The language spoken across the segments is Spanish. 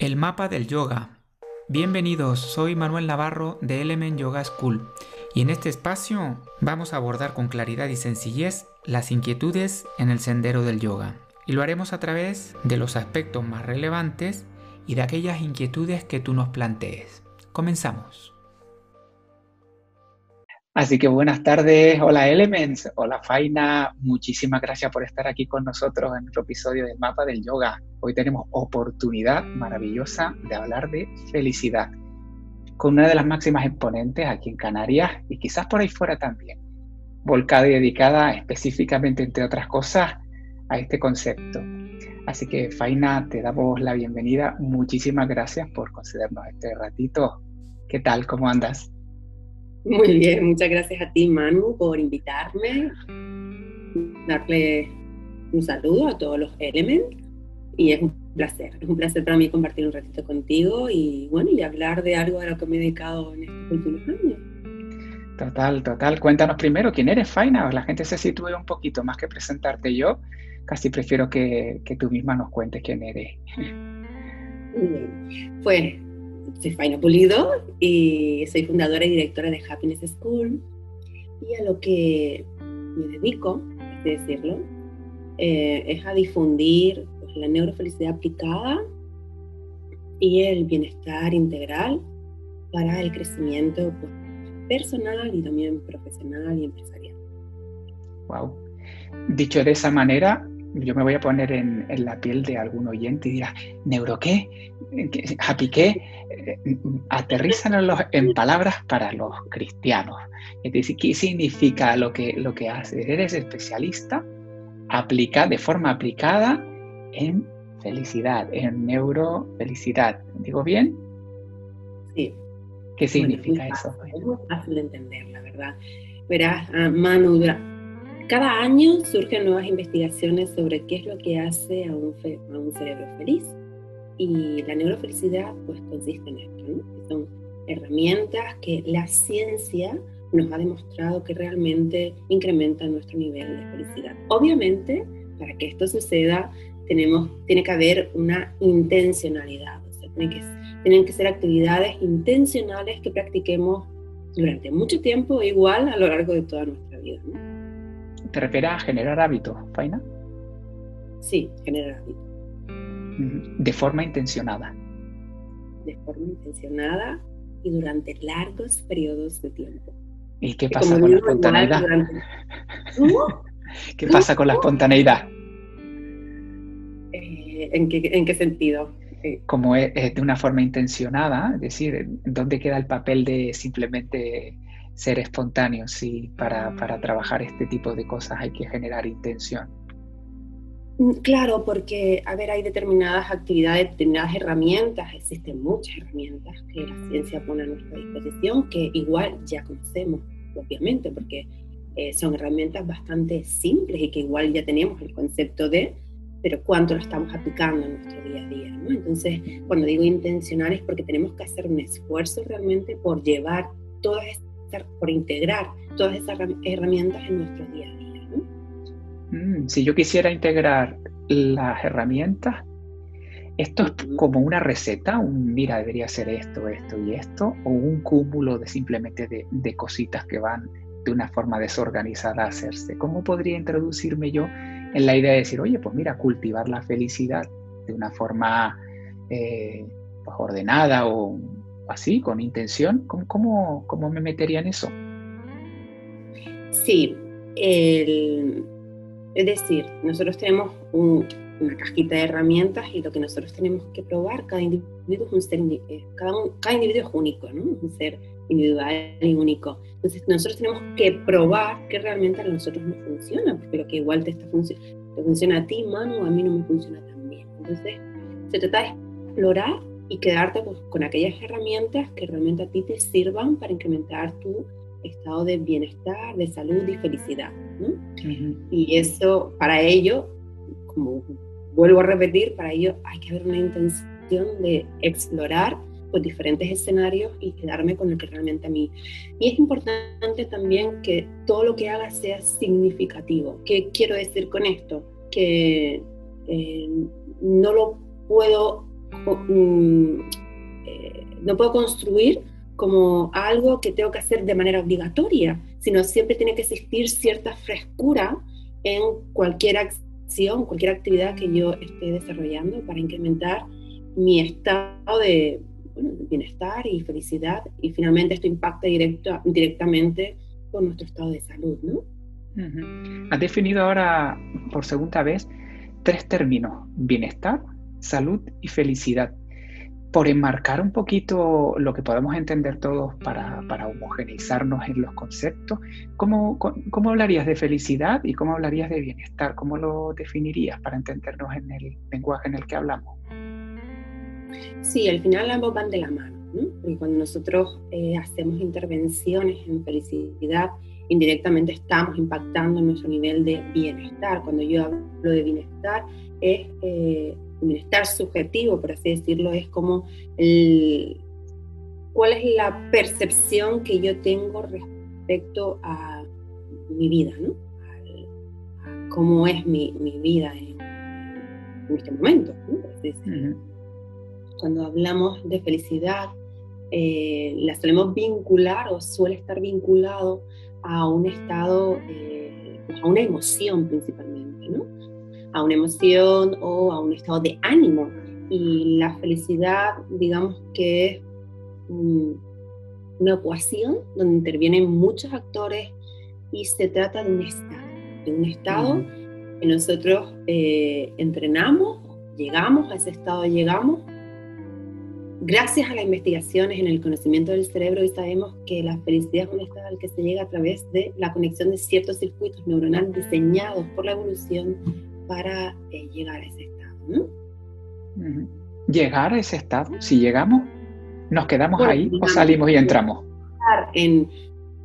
El mapa del yoga. Bienvenidos, soy Manuel Navarro de Element Yoga School y en este espacio vamos a abordar con claridad y sencillez las inquietudes en el sendero del yoga. Y lo haremos a través de los aspectos más relevantes y de aquellas inquietudes que tú nos plantees. Comenzamos. Así que buenas tardes, hola Elements, hola Faina, muchísimas gracias por estar aquí con nosotros en nuestro episodio del mapa del yoga. Hoy tenemos oportunidad maravillosa de hablar de felicidad con una de las máximas exponentes aquí en Canarias y quizás por ahí fuera también, volcada y dedicada específicamente, entre otras cosas, a este concepto. Así que Faina, te damos la bienvenida, muchísimas gracias por concedernos este ratito. ¿Qué tal? ¿Cómo andas? Muy bien, muchas gracias a ti, Manu, por invitarme, darle un saludo a todos los Elements y es un placer, es un placer para mí compartir un ratito contigo y bueno, y hablar de algo a lo que me he dedicado en estos últimos años. Total, total. Cuéntanos primero quién eres, Faina. La gente se sitúe un poquito más que presentarte yo. Casi prefiero que, que tú misma nos cuentes quién eres. Bien. Pues soy Faina Pulido y soy fundadora y directora de Happiness School. Y a lo que me dedico, así decirlo, eh, es a difundir pues, la neurofelicidad aplicada y el bienestar integral para el crecimiento pues, personal y también profesional y empresarial. Wow. Dicho de esa manera, yo me voy a poner en, la piel de algún oyente y dirá, ¿neuro qué? ¿Happy qué? Eh, aterrízanos en palabras para los cristianos. Es decir, ¿qué significa lo que, lo que haces? Eres especialista aplica, de forma aplicada en felicidad, en neurofelicidad. ¿Digo bien? Sí. ¿Qué significa eso? Es muy fácil de entender, la verdad. Verás, ah, Manu, cada año surgen nuevas investigaciones sobre qué es lo que hace a un, a un cerebro feliz. Y la neurofelicidad pues consiste en esto, ¿no? son herramientas que la ciencia nos ha demostrado que realmente incrementan nuestro nivel de felicidad. Obviamente, para que esto suceda, tenemos, tiene que haber una intencionalidad, o sea, tienen que, tienen que ser actividades intencionales que practiquemos durante mucho tiempo, igual a lo largo de toda nuestra vida. ¿no? ¿Te refieres a generar hábitos, Faina? Sí, generar hábitos. De forma intencionada. De forma intencionada y durante largos periodos de tiempo. ¿Y qué pasa con la espontaneidad? ¿Qué pasa con la espontaneidad? ¿en, qué, sentido? Eh, Como es, de una forma intencionada, es decir, ¿dónde queda el papel de simplemente ser espontáneo, sí, para, para trabajar este tipo de cosas hay que generar intención. Mm, claro, porque, a ver, hay determinadas actividades, determinadas herramientas, existen muchas herramientas que la ciencia pone a nuestra disposición, que igual ya conocemos, obviamente, porque eh, son herramientas bastante simples y que igual ya tenemos el concepto de, pero cuánto lo estamos aplicando en nuestro día a día, ¿no? Entonces, cuando digo intencional es porque tenemos que hacer un esfuerzo realmente por llevar todas estas por integrar todas esas herramientas en nuestro día a día. Mm, si yo quisiera integrar las herramientas, esto es como una receta, un mira, debería ser esto, esto y esto, o un cúmulo de simplemente de, de cositas que van de una forma desorganizada a hacerse. ¿Cómo podría introducirme yo en la idea de decir, oye, pues mira, cultivar la felicidad de una forma eh, pues ordenada o así, con intención, ¿cómo, cómo, me metería en eso? Sí, es decir, nosotros tenemos una cajita de herramientas y lo que nosotros tenemos que probar, cada individuo es un ser, eh, cada, cada individuo es único, ¿no? un ser individual y único. Entonces nosotros tenemos que probar que realmente a nosotros nos funciona, porque lo que igual te, está te funciona a ti, Manu, a mí no me funciona tan bien. Entonces se trata de explorar y quedarte pues, con aquellas herramientas que realmente a ti te sirvan para incrementar tu estado de bienestar, de salud y felicidad. Y eso, para ello, como vuelvo a repetir, para ello hay que haber una intención de explorar pues, diferentes escenarios y quedarme con el que realmente a mí. Y es importante también que todo lo que haga sea significativo. ¿Qué quiero decir con esto? Que eh, no lo puedo mm, eh, no puedo construir como algo que tengo que hacer de manera obligatoria, sino siempre tiene que existir cierta frescura en cualquier acción, cualquier actividad que yo esté desarrollando para incrementar mi estado de, bienestar y felicidad. Y finalmente esto impacta directamente con nuestro estado de salud, ¿no? Has definido ahora por segunda vez tres términos, bienestar, salud y felicidad. Por enmarcar un poquito lo que podemos entender todos para, para homogeneizarnos en los conceptos, ¿cómo, ¿cómo, hablarías de felicidad y cómo hablarías de bienestar? ¿Cómo lo definirías para entendernos en el lenguaje en el que hablamos? Sí, al final ambos van de la mano, ¿no? Porque cuando nosotros eh, hacemos intervenciones en felicidad, indirectamente estamos impactando nuestro nivel de bienestar. Cuando yo hablo de bienestar, es eh, bienestar subjetivo, por así decirlo, es como el, cuál es la percepción que yo tengo respecto a mi vida, ¿no? A, cómo es mi, mi vida en, este momento, ¿no? Cuando hablamos de felicidad, eh, la solemos vincular o suele estar vinculado a un estado, eh, a una emoción principalmente, ¿no? A una emoción o a un estado de ánimo. Y la felicidad, digamos que es una ecuación donde intervienen muchos actores y se trata de un estado, de un estado que nosotros eh, entrenamos, llegamos a ese estado, llegamos Gracias a las investigaciones en el conocimiento del cerebro, hoy sabemos que la felicidad es un estado al que se llega a través de la conexión de ciertos circuitos neuronales diseñados por la evolución para eh, llegar a ese estado. ¿Llegar a ese estado? Si llegamos, ¿nos quedamos ahí o salimos y entramos? En,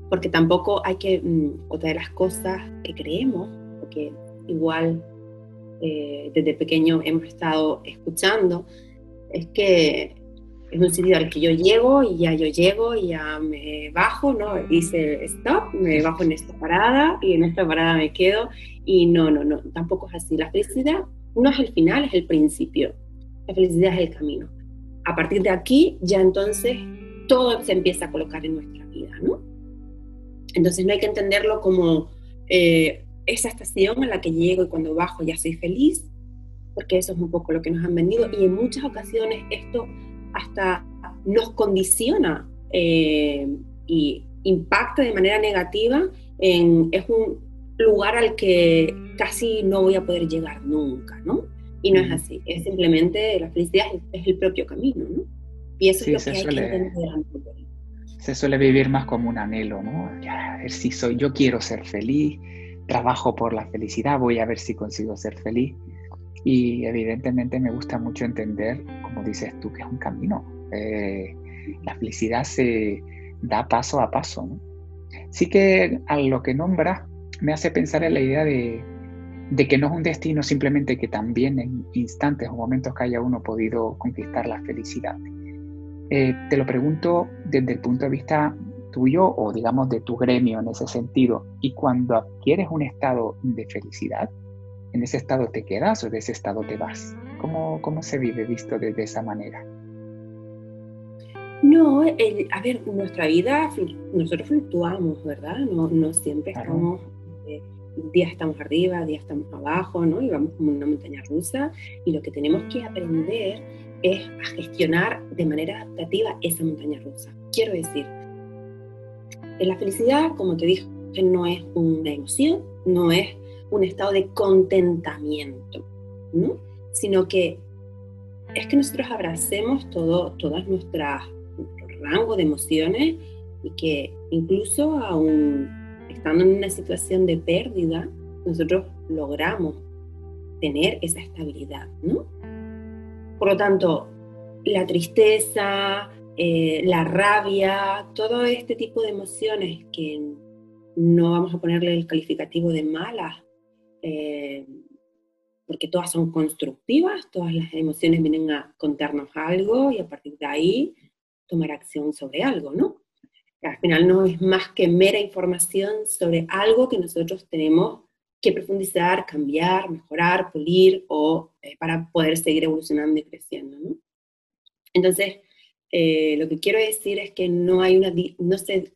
porque tampoco hay que, mm, otra de las cosas que creemos, porque igual eh, desde pequeño hemos estado escuchando, es que es un sitio al que yo llego y ya yo llego y ya me bajo, ¿no? Dice stop, me bajo en esta parada y en esta parada me quedo y no, no, no, tampoco es así. La felicidad no es el final, es el principio. La felicidad es el camino. A partir de aquí ya entonces todo se empieza a colocar en nuestra vida, ¿no? Entonces no hay que entenderlo como eh, esa estación a la que llego y cuando bajo ya soy feliz, porque eso es un poco lo que nos han vendido y en muchas ocasiones esto hasta nos condiciona eh, y impacta de manera negativa, en, es un lugar al que casi no voy a poder llegar nunca, ¿no? Y no es así, es simplemente la felicidad es, el propio camino, ¿no? Y eso es lo que hay que entender. Se suele vivir más como un anhelo, ¿no? a ver si soy, yo quiero ser feliz, trabajo por la felicidad, voy a ver si consigo ser feliz. Y evidentemente me gusta mucho entender, como dices tú, que es un camino. Eh, la felicidad se da paso a paso. Sí que a lo que nombras me hace pensar en la idea de, que no es un destino simplemente que también en instantes o momentos que haya uno podido conquistar la felicidad. Eh, te lo pregunto desde el punto de vista tuyo o digamos de tu gremio en ese sentido. Y cuando adquieres un estado de felicidad, ¿En ese estado te quedas o de ese estado te vas? ¿Cómo, cómo se vive visto desde esa manera? No, a ver, nuestra vida, nosotros fluctuamos, ¿verdad? No, no siempre estamos, eh, días estamos arriba, días estamos abajo, ¿no? Y vamos como una montaña rusa. Y lo que tenemos que aprender es a gestionar de manera adaptativa esa montaña rusa. Quiero decir, la felicidad, como te dije, no es una emoción, no es un estado de contentamiento, ¿no? Sino que es que nosotros abracemos todo, todas nuestras rango de emociones y que incluso aún estando en una situación de pérdida, nosotros logramos tener esa estabilidad, ¿no? Por lo tanto, la tristeza, eh, la rabia, todo este tipo de emociones que no vamos a ponerle el calificativo de malas eh, porque todas son constructivas, todas las emociones vienen a contarnos algo y a partir de ahí tomar acción sobre algo, ¿no? al final no es más que mera información sobre algo que nosotros tenemos que profundizar, cambiar, mejorar, pulir o eh, para poder seguir evolucionando y creciendo, ¿no? Entonces, eh, lo que quiero decir es que no hay una, no se,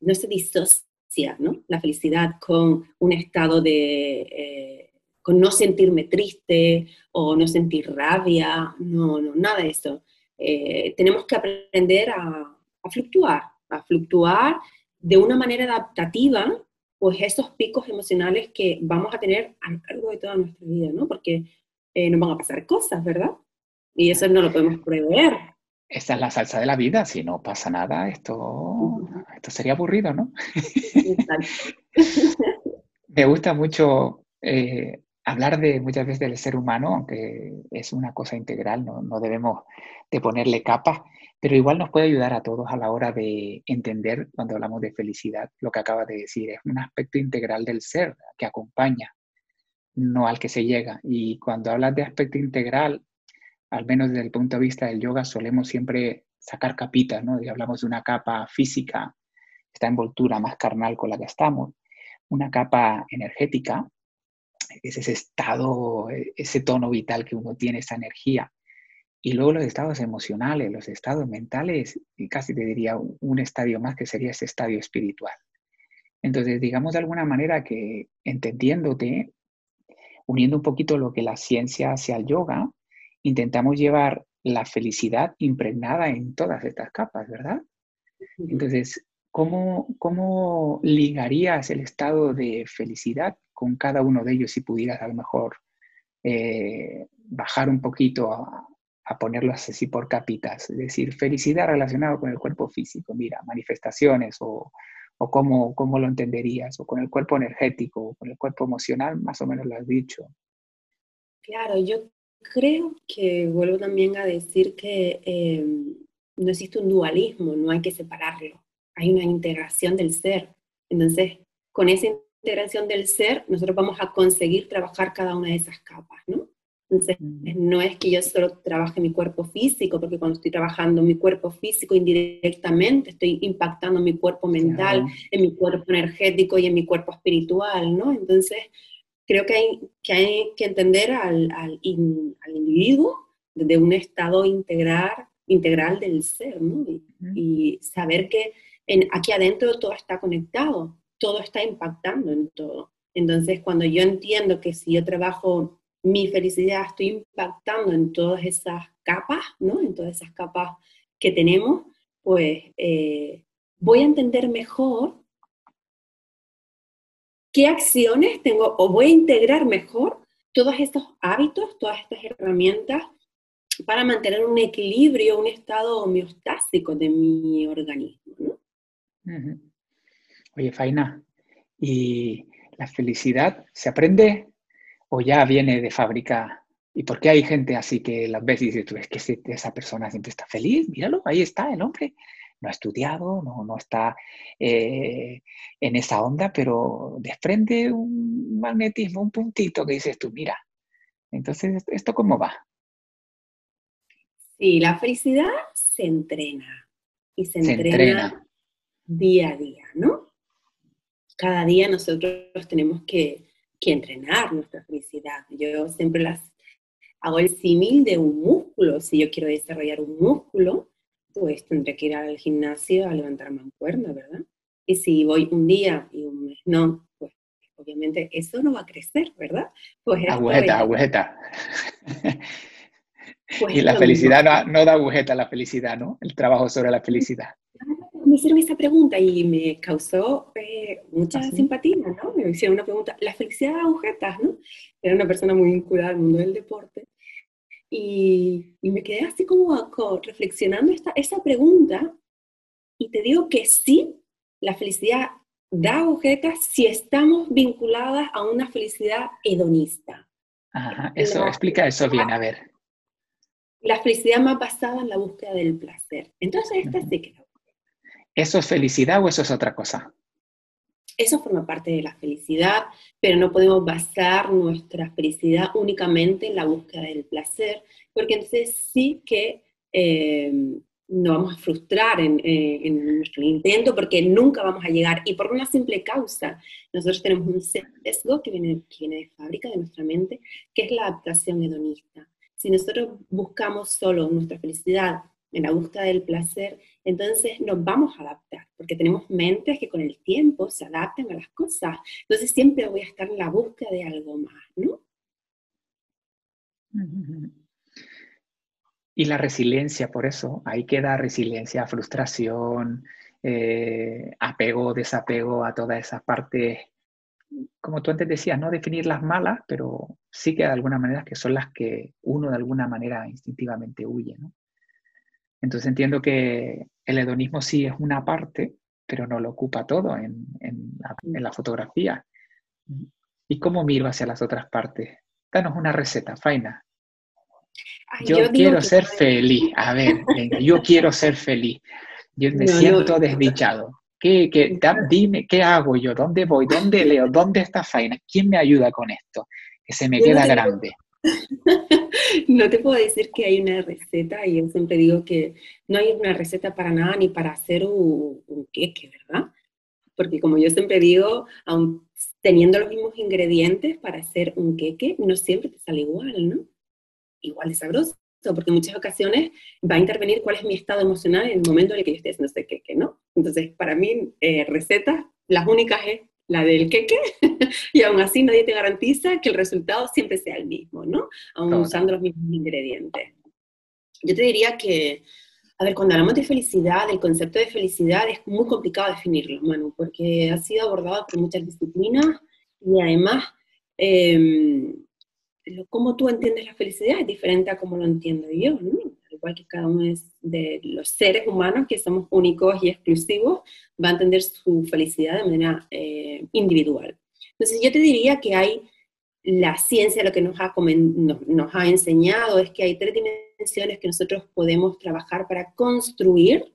no se disocia ¿no? la felicidad con un estado de, eh, con no sentirme triste o no sentir rabia, no, no, nada de eso. Eh, tenemos que aprender a, a fluctuar, a fluctuar de una manera adaptativa, pues esos picos emocionales que vamos a tener a lo largo de toda nuestra vida, ¿no? Porque nos van a pasar cosas, ¿verdad? Y eso no lo podemos prever. Esta es la salsa de la vida, si no pasa nada, esto, esto sería aburrido, ¿no? Me gusta mucho eh, hablar de muchas veces del ser humano, aunque es una cosa integral, no, no debemos de ponerle capas, pero igual nos puede ayudar a todos a la hora de entender cuando hablamos de felicidad lo que acaba de decir, es un aspecto integral del ser que acompaña, no al que se llega. Y cuando hablas de aspecto integral, al menos desde el punto de vista del yoga, solemos siempre sacar capitas, ¿no? Y hablamos de una capa física, esta envoltura más carnal con la que estamos, una capa energética, es ese estado, ese tono vital que uno tiene, esa energía. Y luego los estados emocionales, los estados mentales, y casi te diría un estadio más que sería ese estadio espiritual. Entonces, digamos de alguna manera que entendiéndote, uniendo un poquito lo que la ciencia hace al yoga, intentamos llevar la felicidad impregnada en todas estas capas, ¿verdad? Entonces, ¿cómo, ¿cómo ligarías el estado de felicidad con cada uno de ellos si pudieras a lo mejor eh, bajar un poquito a, a ponerlos así por capitas? Es decir, felicidad relacionada con el cuerpo físico, mira, manifestaciones o, o cómo, cómo, lo entenderías, o con el cuerpo energético, o con el cuerpo emocional, más o menos lo has dicho. Claro, yo Creo que vuelvo también a decir que eh, no existe un dualismo, no hay que separarlo, hay una integración del ser. Entonces, con esa integración del ser, nosotros vamos a conseguir trabajar cada una de esas capas, ¿no? Entonces, no es que yo solo trabaje mi cuerpo físico, porque cuando estoy trabajando mi cuerpo físico indirectamente, estoy impactando mi cuerpo mental, en mi cuerpo energético y en mi cuerpo espiritual, ¿no? Entonces, creo que hay que, hay que entender al, al, al individuo desde un estado integral, integral del ser, ¿no? Y, saber que en, aquí adentro todo está conectado, todo está impactando en todo. Entonces, cuando yo entiendo que si yo trabajo mi felicidad, estoy impactando en todas esas capas, ¿no? En todas esas capas que tenemos, pues eh, voy a entender mejor qué acciones tengo o voy a integrar mejor todos estos hábitos, todas estas herramientas para mantener un equilibrio, un estado homeostásico de mi organismo. Oye, Faina, ¿y la felicidad se aprende o ya viene de fábrica? ¿Y por qué hay gente así que las ves y dices, tú ves que esa persona siempre está feliz? Míralo, ahí está el hombre no ha estudiado, no, no está eh, en esa onda, pero desprende un magnetismo, un puntito que dices tú, mira, entonces, ¿esto cómo va? Sí, la felicidad se entrena y se, entrena, día a día, ¿no? Cada día nosotros tenemos que, que entrenar nuestra felicidad. Yo siempre las hago el símil de un músculo. Si yo quiero desarrollar un músculo, pues tendré que ir al gimnasio a levantar mancuerna, ¿verdad? Y si voy un día y un mes no, pues obviamente eso no va a crecer, ¿verdad? Pues agujeta, agujeta. Pues y la felicidad no, da agujeta la felicidad, ¿no? El trabajo sobre la felicidad. Me hicieron esa pregunta y me causó eh, mucha ¿Ah, simpatía, ¿no? Me hicieron una pregunta, ¿la felicidad da agujetas, no? Era una persona muy vinculada al mundo del deporte y, me quedé así como, reflexionando esta, esa pregunta y te digo que sí, la felicidad da agujetas si estamos vinculadas a una felicidad hedonista. Ajá, eso, explica eso bien, a ver. La felicidad más basada en la búsqueda del placer. Entonces, esta sí que ¿Eso es felicidad o eso es otra cosa? Eso forma parte de la felicidad, pero no podemos basar nuestra felicidad únicamente en la búsqueda del placer, porque entonces sí que eh, nos vamos a frustrar en, eh, nuestro intento porque nunca vamos a llegar. Y por una simple causa, nosotros tenemos un sesgo que viene, que viene de fábrica, de nuestra mente, que es la adaptación hedonista. Si nosotros buscamos solo nuestra felicidad en la búsqueda del placer, entonces nos vamos a adaptar, porque tenemos mentes que con el tiempo se adaptan a las cosas. Entonces siempre voy a estar en la búsqueda de algo más, ¿no? Y la resiliencia, por eso, ahí queda resiliencia, frustración, eh, apego, desapego a todas esas partes, como tú antes decías, no definir las malas, pero sí que de alguna manera que son las que uno de alguna manera instintivamente huye, ¿no? Entonces entiendo que el hedonismo sí es una parte, pero no lo ocupa todo en, la, fotografía. ¿Y cómo miro hacia las otras partes? Danos una receta, Faina. yo, quiero ser feliz. A ver, yo quiero ser feliz. Yo me siento desdichado. ¿Qué, dime, ¿qué hago yo? ¿Dónde voy? ¿Dónde leo? ¿Dónde está Faina? ¿Quién me ayuda con esto? Que se me queda grande. no te puedo decir que hay una receta, y yo siempre digo que no hay una receta para nada ni para hacer un, un queque, ¿verdad? Porque como yo siempre digo, aun teniendo los mismos ingredientes para hacer un queque, no siempre te sale igual, ¿no? Igual de sabroso, porque muchas ocasiones va a intervenir cuál es mi estado emocional en el momento en el que yo esté haciendo ese queque, ¿no? Entonces, para mí, eh, recetas, las únicas es la del queque, y aún así nadie te garantiza que el resultado siempre sea el mismo, ¿no? Aún usando los mismos ingredientes. Yo te diría que, a ver, cuando hablamos de felicidad, el concepto de felicidad es muy complicado definirlo, Manu, porque ha sido abordado por muchas disciplinas y además, eh, cómo tú entiendes la felicidad es diferente a cómo lo entiendo yo, ¿no? Igual que cada uno de los seres humanos, que somos únicos y exclusivos, va a entender su felicidad de manera eh, individual. Entonces yo te diría que hay, la ciencia lo que nos ha, nos, ha enseñado es que hay tres dimensiones que nosotros podemos trabajar para construir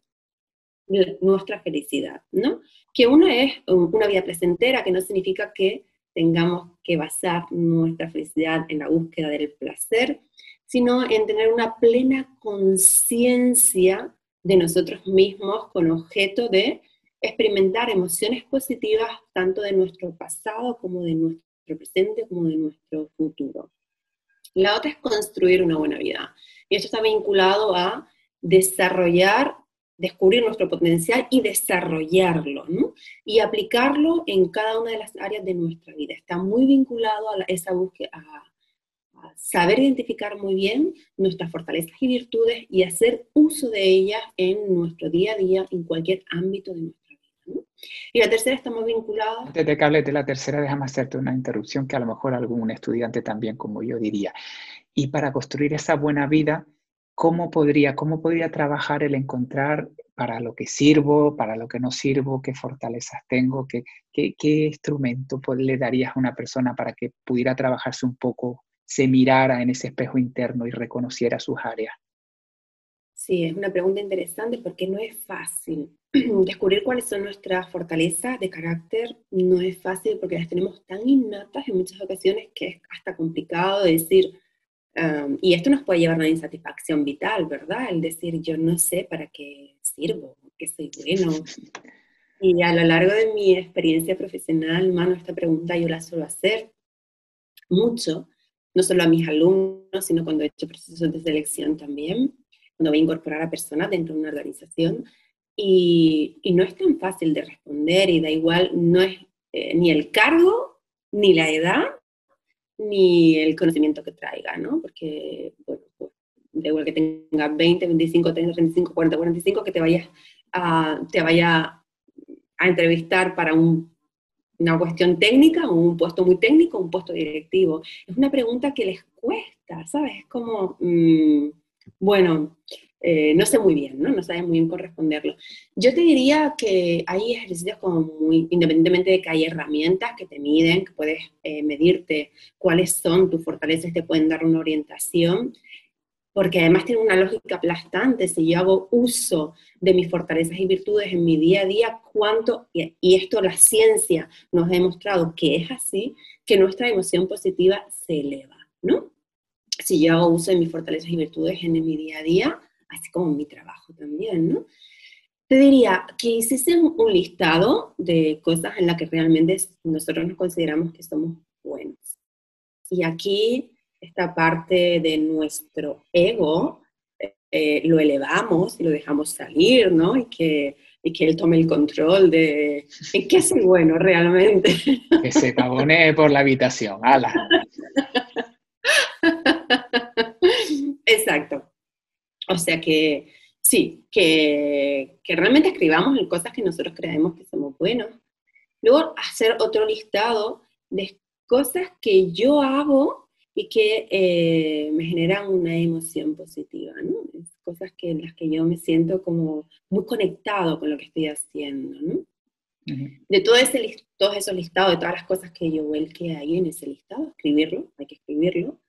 nuestra felicidad, ¿no? Que una es una vida placentera, que no significa que tengamos que basar nuestra felicidad en la búsqueda del placer, sino en tener una plena conciencia de nosotros mismos con objeto de experimentar emociones positivas tanto de nuestro pasado como de nuestro presente como de nuestro futuro. La otra es construir una buena vida. Y esto está vinculado a desarrollar, descubrir nuestro potencial y desarrollarlo, ¿no? Y aplicarlo en cada una de las áreas de nuestra vida. Está muy vinculado a esa búsqueda, saber identificar muy bien nuestras fortalezas y virtudes y hacer uso de ellas en nuestro día a día, en cualquier ámbito de nuestra vida. Y la tercera está muy vinculada... Antes de que hables de la tercera, déjame hacerte una interrupción que a lo mejor algún estudiante también, como yo, diría. Y para construir esa buena vida, ¿cómo podría, cómo podría trabajar el encontrar para lo que sirvo, para lo que no sirvo, qué fortalezas tengo, qué, qué, qué instrumento le darías a una persona para que pudiera trabajarse un poco se mirara en ese espejo interno y reconociera sus áreas? Sí, es una pregunta interesante porque no es fácil. Descubrir cuáles son nuestras fortalezas de carácter no es fácil porque las tenemos tan innatas en muchas ocasiones que es hasta complicado decir, y esto nos puede llevar a una insatisfacción vital, ¿verdad? El decir, yo no sé para qué sirvo, que soy bueno. Y a lo largo de mi experiencia profesional, mano, esta pregunta yo la suelo hacer mucho, no solo a mis alumnos, sino cuando he hecho procesos de selección también, cuando voy a incorporar a personas dentro de una organización. Y, no es tan fácil de responder y da igual, no es eh, ni el cargo, ni la edad, ni el conocimiento que traiga, ¿no? Porque, bueno, pues, da igual que tenga 20, 25, 30, 35, 40, 45, que te vayas a, te vaya a entrevistar para un una cuestión técnica un puesto muy técnico, un puesto directivo. Es una pregunta que les cuesta, ¿sabes? Es como, mm, bueno, eh, no sé muy bien, ¿no? No saben muy bien corresponderlo. Yo te diría que hay ejercicios como muy, independientemente de que hay herramientas que te miden, que puedes eh, medirte cuáles son tus fortalezas, te pueden dar una orientación, porque además tiene una lógica aplastante. Si yo hago uso de mis fortalezas y virtudes en mi día a día, cuánto, y esto la ciencia nos ha demostrado que es así, que nuestra emoción positiva se eleva, ¿no? Si yo hago uso de mis fortalezas y virtudes en mi día a día, así como en mi trabajo también, ¿no? Te diría que hiciese un listado de cosas en las que realmente nosotros nos consideramos que somos buenos. Y aquí esta parte de nuestro ego, eh, lo elevamos y lo dejamos salir, ¿no? Y que, y que él tome el control de en qué es bueno realmente. Que se pavonee por la habitación, ala. Exacto. O sea que sí, que, que realmente escribamos en cosas que nosotros creemos que somos buenos. Luego hacer otro listado de cosas que yo hago y que eh, me generan una emoción positiva, ¿no? cosas que, en las que yo me siento como muy conectado con lo que estoy haciendo, ¿no? De todo ese, todos esos listados, de todas las cosas que yo vuelque ahí en ese listado, escribirlo, hay que escribirlo,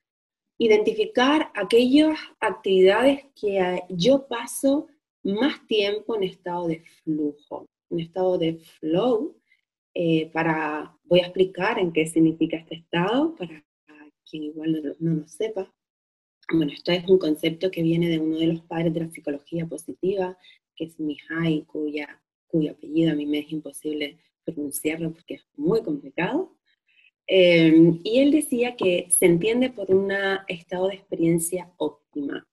identificar aquellas actividades que yo paso más tiempo en estado de flujo, en estado de flow, eh, para, voy a explicar en qué significa este estado, para quien igual no, lo sepa. Bueno, esto es un concepto que viene de uno de los padres de la psicología positiva, que es Mihai, cuya, cuyo apellido a mí me es imposible pronunciarlo porque es muy complicado. Em, y él decía que se entiende por un estado de experiencia óptima.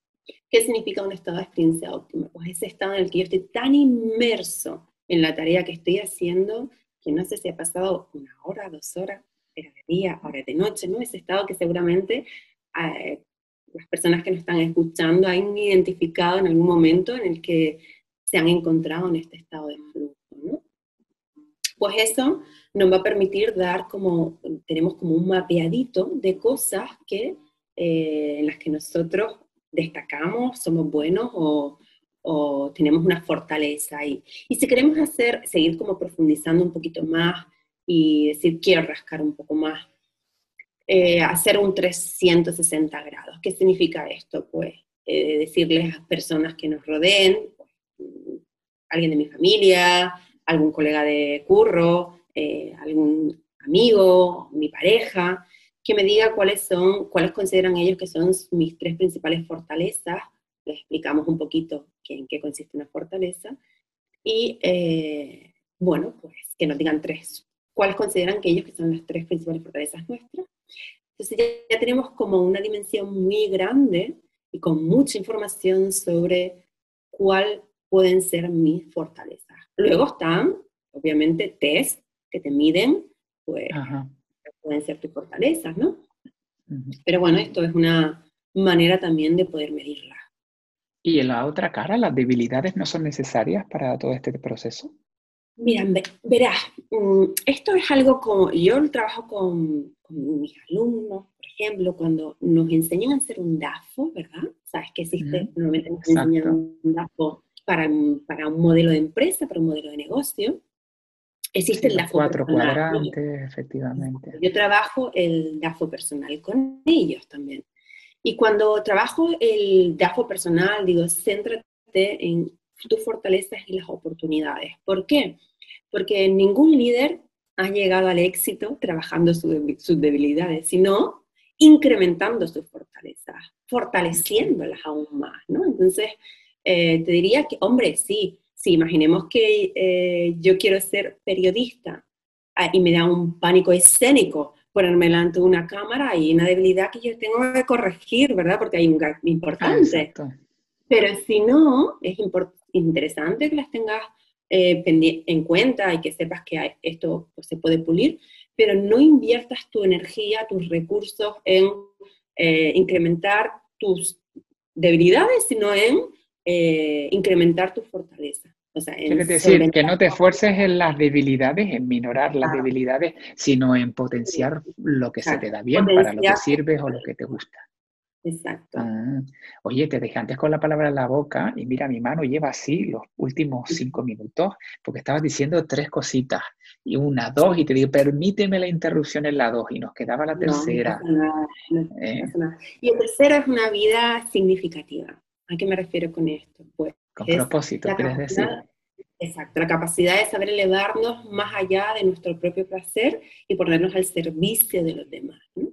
¿Qué significa un estado de experiencia óptima? Pues ese estado en el que yo estoy tan inmerso en la tarea que estoy haciendo que no sé si ha pasado una hora, dos horas, era de día, ahora de noche, ¿no? Ese estado que seguramente eh, las personas que nos están escuchando han identificado en algún momento en el que se han encontrado en este estado de flujo, ¿no? Pues eso nos va a permitir dar como, tenemos como un mapeadito de cosas que, eh, en las que nosotros destacamos, somos buenos o, o tenemos una fortaleza ahí. Y si queremos hacer, seguir como profundizando un poquito más y decir, quiero rascar un poco más, eh, hacer un 360 grados. ¿Qué significa esto? Pues eh, decirles a personas que nos rodeen, alguien de mi familia, algún colega de curro, eh, algún amigo, mi pareja, que me diga cuáles son, cuáles consideran ellos que son mis tres principales fortalezas. Les explicamos un poquito en qué consiste una fortaleza. Y bueno, pues que nos digan tres cuáles consideran que ellos que son las tres principales fortalezas nuestras. Entonces ya, tenemos como una dimensión muy grande y con mucha información sobre cuál pueden ser mis fortalezas. Luego están, obviamente, test que te miden, pues pueden ser tus fortalezas, ¿no? Pero bueno, esto es una manera también de poder medirlas. Y en la otra cara, las debilidades no son necesarias para todo este proceso. Mira, verás, mm, esto es algo como, yo trabajo con, mis alumnos, por ejemplo, cuando nos enseñan a hacer un DAFO, ¿verdad? Sabes que existe, normalmente nos enseñan un DAFO para, para un modelo de empresa, para un modelo de negocio. Existe el DAFO cuatro cuadrantes, efectivamente. Yo trabajo el DAFO personal con ellos también. Y cuando trabajo el DAFO personal, digo, céntrate en tus fortalezas y las oportunidades. ¿Por qué? Porque ningún líder ha llegado al éxito trabajando sus debilidades, sino incrementando sus fortalezas, fortaleciéndolas aún más, ¿no? Entonces, eh, te diría que, hombre, sí, sí, imaginemos que eh, yo quiero ser periodista ah, y me da un pánico escénico ponerme delante de una cámara y una debilidad que yo tengo que corregir, ¿verdad? Porque hay un gap importante. Pero si no, es interesante que las tengas eh, en cuenta y que sepas que esto pues, se puede pulir, pero no inviertas tu energía, tus recursos en eh, incrementar tus debilidades, sino en eh, incrementar tu fortaleza. O sea, Quiere decir que no te esfuerces en las debilidades, en minorar las debilidades, sino en potenciar lo que se te da bien, para lo que sirves o lo que te gusta. Exacto. Ah, oye, te dejé antes con la palabra en la boca y mira, mi mano lleva así los últimos cinco minutos porque estabas diciendo tres cositas y una, dos, y te digo, permíteme la interrupción en la dos y nos quedaba la tercera. Eh. Y el tercero es una vida significativa. ¿A qué me refiero con esto? Pues con propósito, quieres decir. Exacto, la capacidad de saber elevarnos más allá de nuestro propio placer y ponernos al servicio de los demás. ¿no?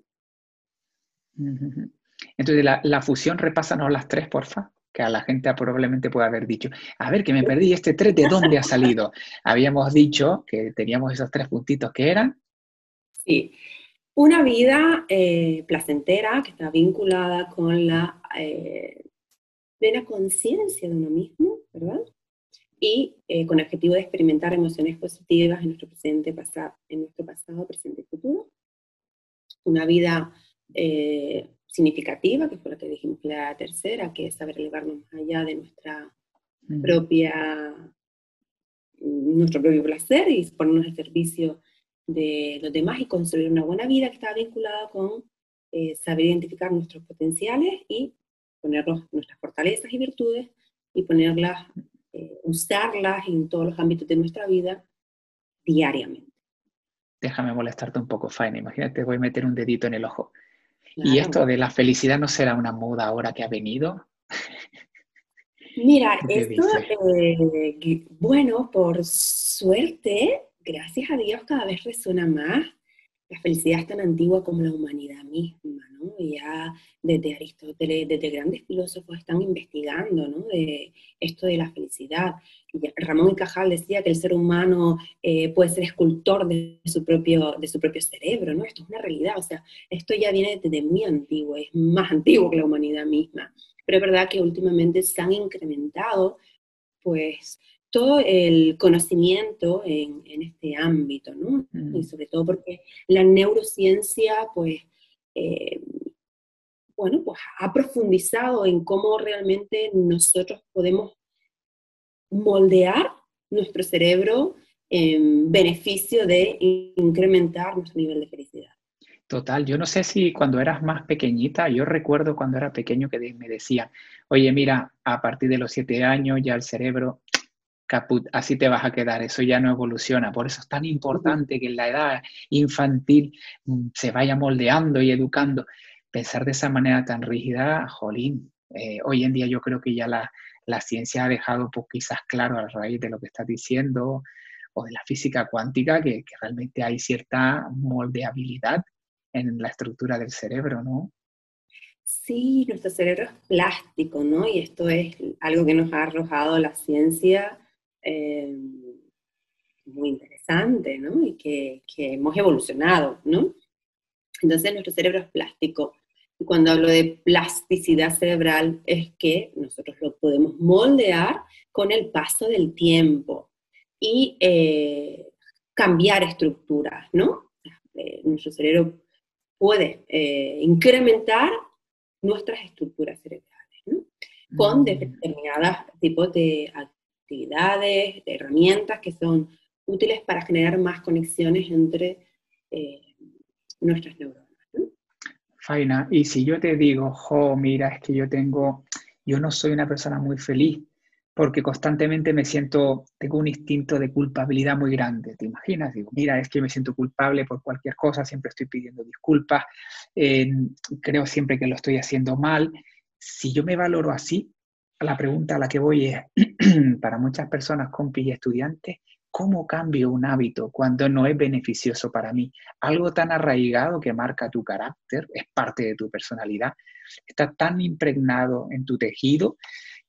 Entonces, la, la fusión, repásanos las tres, porfa, que a la gente probablemente puede haber dicho, a ver, que me perdí este tres, ¿de dónde ha salido? Habíamos dicho que teníamos esos tres puntitos que eran. Sí, una vida eh, placentera que está vinculada con la eh, plena conciencia de uno mismo, ¿verdad? Y eh, con el objetivo de experimentar emociones positivas en nuestro presente, pasado, en nuestro pasado, presente y futuro. Una vida significativa, que fue lo que dijimos la tercera, que es saber elevarnos más allá de nuestra propia, nuestro propio placer y ponernos al servicio de los demás y construir una buena vida que está vinculada con eh, saber identificar nuestros potenciales y ponerlos, nuestras fortalezas y virtudes y ponerlas, eh, usarlas en todos los ámbitos de nuestra vida diariamente. Déjame molestarte un poco, Faina. Imagínate, voy a meter un dedito en el ojo. ¿Y esto de la felicidad no será una moda ahora que ha venido? Mira, esto, eh, bueno, por suerte, gracias a Dios cada vez resuena más. La felicidad es tan antigua como la humanidad misma, ¿no? Ya desde Aristóteles, desde grandes filósofos están investigando, ¿no? De esto de la felicidad. Ramón y Cajal decía que el ser humano eh, puede ser escultor de su, propio, de su propio cerebro, ¿no? Esto es una realidad, o sea, esto ya viene desde muy antiguo, es más antiguo que la humanidad misma. Pero es verdad que últimamente se han incrementado, pues, todo el conocimiento en, este ámbito, ¿no? Mm. Y sobre todo porque la neurociencia, pues, eh, bueno, pues ha profundizado en cómo realmente nosotros podemos moldear nuestro cerebro en beneficio de incrementar nuestro nivel de felicidad. Total, yo no sé si cuando eras más pequeñita, yo recuerdo cuando era pequeño que me decían, oye, mira, a partir de los siete años ya el cerebro caput, así te vas a quedar, eso ya no evoluciona. Por eso es tan importante que en la edad infantil mm, se vaya moldeando y educando. Pensar de esa manera tan rígida, jolín, eh, hoy en día yo creo que ya la, ciencia ha dejado pues, quizás claro a raíz de lo que estás diciendo o de la física cuántica que, que realmente hay cierta moldeabilidad en la estructura del cerebro, ¿no? Sí, nuestro cerebro es plástico, ¿no? Y esto es algo que nos ha arrojado la ciencia eh, muy interesante, ¿no? Y que, hemos evolucionado, ¿no? Entonces nuestro cerebro es plástico. Y cuando hablo de plasticidad cerebral es que nosotros lo podemos moldear con el paso del tiempo y eh, cambiar estructuras, ¿no? Eh, nuestro cerebro puede incrementar nuestras estructuras cerebrales, ¿no? Con mm. determinados tipos de actividades, herramientas que son útiles para generar más conexiones entre eh, nuestras neuronas. Faina, y si yo te digo, jo, mira, es que yo tengo, yo no soy una persona muy feliz porque constantemente me siento, tengo un instinto de culpabilidad muy grande, ¿te imaginas? Digo, mira, es que me siento culpable por cualquier cosa, siempre estoy pidiendo disculpas, eh, creo siempre que lo estoy haciendo mal. Si yo me valoro así, la pregunta a la que voy es, para muchas personas, compis y estudiantes, ¿cómo cambio un hábito cuando no es beneficioso para mí? Algo tan arraigado que marca tu carácter, es parte de tu personalidad, está tan impregnado en tu tejido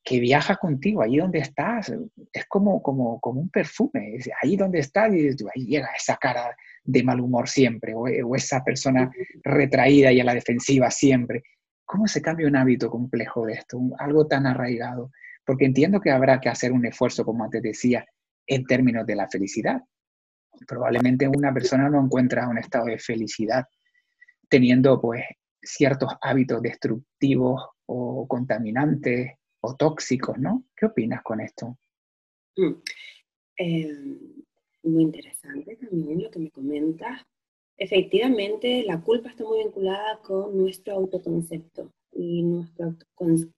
que viaja contigo, ahí donde estás, es como, como, como un perfume, ahí donde estás y ahí llega esa cara de mal humor siempre, o esa persona retraída y a la defensiva siempre. ¿Cómo se cambia un hábito complejo de esto, algo tan arraigado? Porque entiendo que habrá que hacer un esfuerzo, como antes decía, en términos de la felicidad. Probablemente una persona no encuentra un estado de felicidad teniendo pues ciertos hábitos destructivos o contaminantes o tóxicos, ¿no? ¿Qué opinas con esto? Mm. Em, muy interesante también lo que me comentas, Efectivamente, la culpa está muy vinculada con nuestro autoconcepto y nuestro,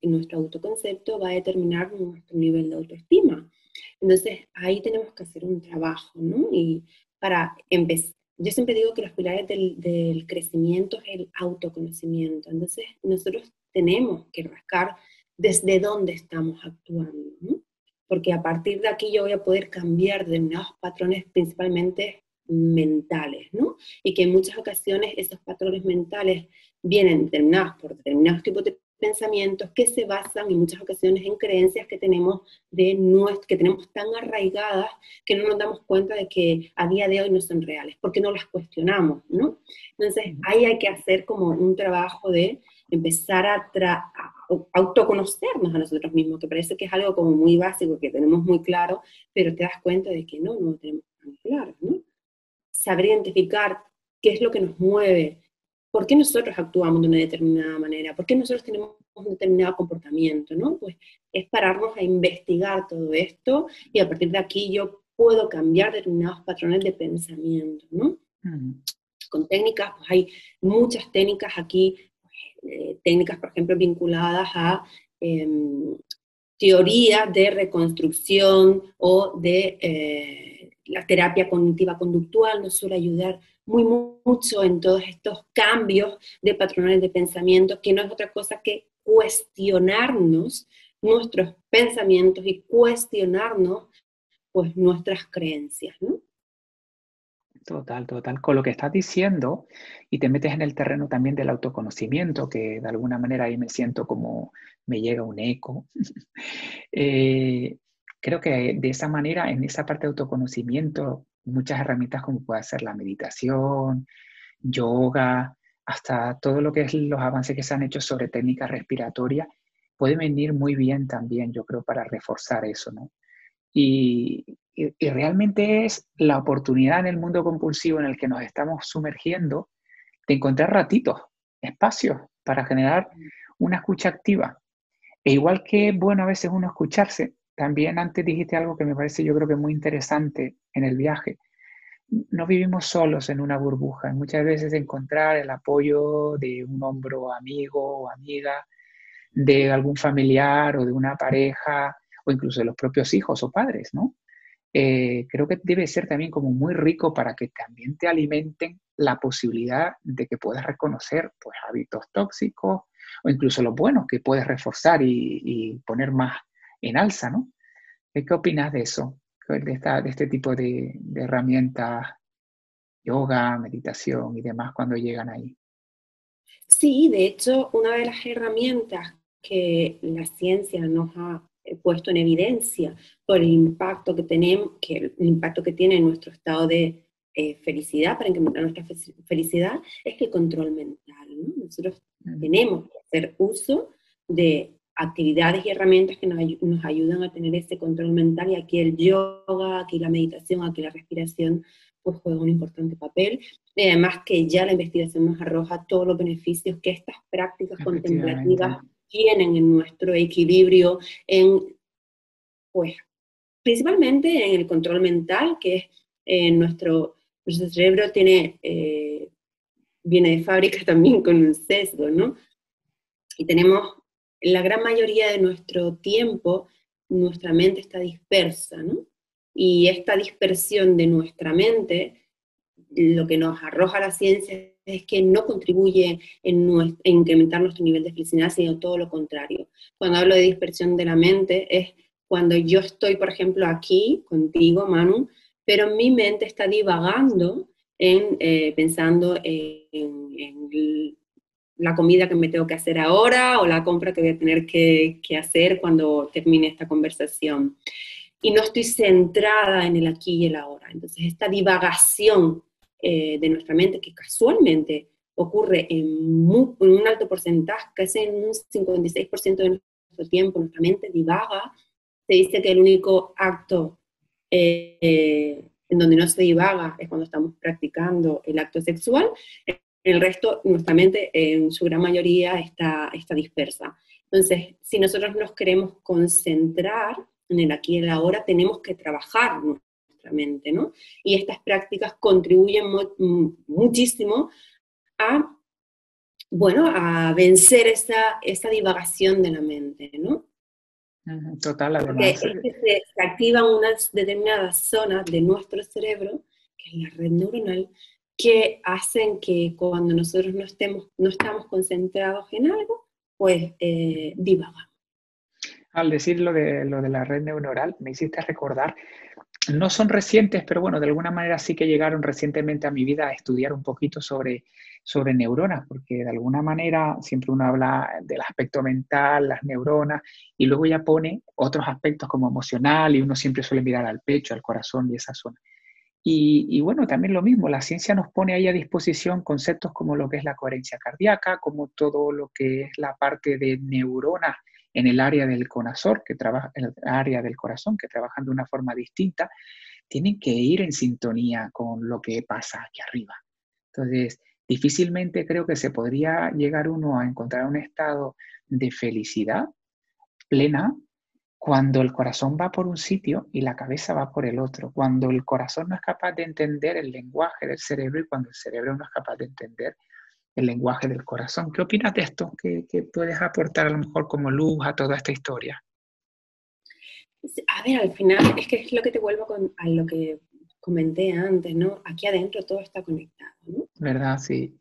nuestro autoconcepto va a determinar nuestro nivel de autoestima. Entonces, ahí tenemos que hacer un trabajo, ¿no? Y para empezar, yo siempre digo que los pilares del, del crecimiento es el autoconocimiento. Entonces, nosotros tenemos que rascar desde dónde estamos actuando, ¿no? Porque a partir de aquí yo voy a poder cambiar determinados patrones, principalmente mentales, ¿no? Y que en muchas ocasiones esos patrones mentales vienen determinados por determinados tipos de pensamientos que se basan en muchas ocasiones en creencias que tenemos, de que tenemos tan arraigadas que no nos damos cuenta de que a día de hoy no son reales, porque no las cuestionamos, ¿no? Entonces ahí hay que hacer como un trabajo de empezar a, a, autoconocernos a nosotros mismos, que parece que es algo como muy básico, que tenemos muy claro, pero te das cuenta de que no, no lo tenemos tan claro, ¿no? Saber identificar qué es lo que nos mueve, por qué nosotros actuamos de una determinada manera, por qué nosotros tenemos un determinado comportamiento, ¿no? Pues es pararnos a investigar todo esto y a partir de aquí yo puedo cambiar determinados patrones de pensamiento, ¿no? Con técnicas, pues hay muchas técnicas aquí, eh, técnicas, por ejemplo, vinculadas a em, teorías de reconstrucción o de eh, la terapia cognitiva conductual, nos suele ayudar muy mucho en todos estos cambios de patrones de pensamiento, que no es otra cosa que cuestionarnos nuestros pensamientos y cuestionarnos pues nuestras creencias, ¿no? Total, total. Con lo que estás diciendo y te metes en el terreno también del autoconocimiento, que de alguna manera ahí me siento como me llega un eco. Eh, creo que de esa manera, en esa parte de autoconocimiento, muchas herramientas como puede ser la meditación, yoga, hasta todo lo que es los avances que se han hecho sobre técnicas respiratorias, puede venir muy bien también, yo creo, para reforzar eso, ¿no? Y, y, realmente es la oportunidad en el mundo compulsivo en el que nos estamos sumergiendo de encontrar ratitos, espacios para generar una escucha activa. E igual que bueno a veces uno escucharse, también antes dijiste algo que me parece yo creo que muy interesante en el viaje. No vivimos solos en una burbuja. Muchas veces encontrar el apoyo de un hombro amigo o amiga, de algún familiar o de una pareja o incluso de los propios hijos o padres, ¿no? Eh, creo que debe ser también como muy rico para que también te alimenten la posibilidad de que puedas reconocer pues, hábitos tóxicos o incluso los buenos que puedes reforzar y, y poner más en alza, ¿no? ¿Qué opinas de eso? De, este tipo de, herramientas, yoga, meditación y demás cuando llegan ahí. Sí, de hecho, una de las herramientas que la ciencia nos ha eh, puesto en evidencia por el impacto que tenemos, que el impacto que tiene en nuestro estado de eh, felicidad, para incrementar nuestra felicidad, es que el control mental. Nosotros tenemos que hacer uso de actividades y herramientas que nos, ayudan a tener ese control mental y aquí el yoga, aquí la meditación, aquí la respiración, pues juega un importante papel. Y además que ya la investigación nos arroja todos los beneficios que estas prácticas contemplativas tienen en nuestro equilibrio, en, pues, principalmente en el control mental, que es eh, nuestro, nuestro cerebro tiene, eh, viene de fábrica también con un sesgo, ¿no? Y tenemos la gran mayoría de nuestro tiempo nuestra mente está dispersa, ¿no? Y esta dispersión de nuestra mente, lo que nos arroja la ciencia es que no contribuye en, incrementar nuestro nivel de felicidad, sino todo lo contrario. Cuando hablo de dispersión de la mente es cuando yo estoy, por ejemplo, aquí contigo, Manu, pero mi mente está divagando en, eh, pensando en, en, la comida que me tengo que hacer ahora o la compra que voy a tener que, hacer cuando termine esta conversación. Y no estoy centrada en el aquí y el ahora. Entonces, esta divagación eh, de nuestra mente, que casualmente ocurre en, un alto porcentaje, casi en un 56% de nuestro tiempo, nuestra mente divaga. Se dice que el único acto eh, en donde no se divaga es cuando estamos practicando el acto sexual. El resto, nuestra mente, en su gran mayoría, está, está dispersa. Entonces, si nosotros nos queremos concentrar en el aquí y el ahora, tenemos que trabajar nuestra mente, ¿no? Y estas prácticas contribuyen muchísimo a, bueno, a vencer esa, esa divagación de la mente, ¿no? Total, además. Porque eh, se, se activan unas determinadas zonas de nuestro cerebro, que es la red neuronal, que hacen que cuando nosotros no, estemos, no estamos concentrados en algo, pues eh, divagamos. Al decir lo de, lo de la red neuronal, me hiciste recordar no son recientes, pero bueno, de alguna manera sí que llegaron recientemente a mi vida a estudiar un poquito sobre, sobre neuronas, porque de alguna manera siempre uno habla del aspecto mental, las neuronas, y luego ya pone otros aspectos como emocional, y uno siempre suele mirar al pecho, al corazón y esa zona. Y, bueno, también lo mismo, la ciencia nos pone ahí a disposición conceptos como lo que es la coherencia cardíaca, como todo lo que es la parte de neuronas en el área del corazón, que trabaja, en el área del corazón, que trabajan de una forma distinta, tienen que ir en sintonía con lo que pasa aquí arriba. Entonces, difícilmente creo que se podría llegar uno a encontrar un estado de felicidad plena cuando el corazón va por un sitio y la cabeza va por el otro, cuando el corazón no es capaz de entender el lenguaje del cerebro y cuando el cerebro no es capaz de entender el lenguaje del corazón. ¿Qué opinas de esto? ¿Qué, puedes aportar a lo mejor como luz a toda esta historia? A ver, al final es que es lo que te vuelvo a lo que comenté antes, ¿no? Aquí adentro todo está conectado, ¿no? ¿Verdad? Sí.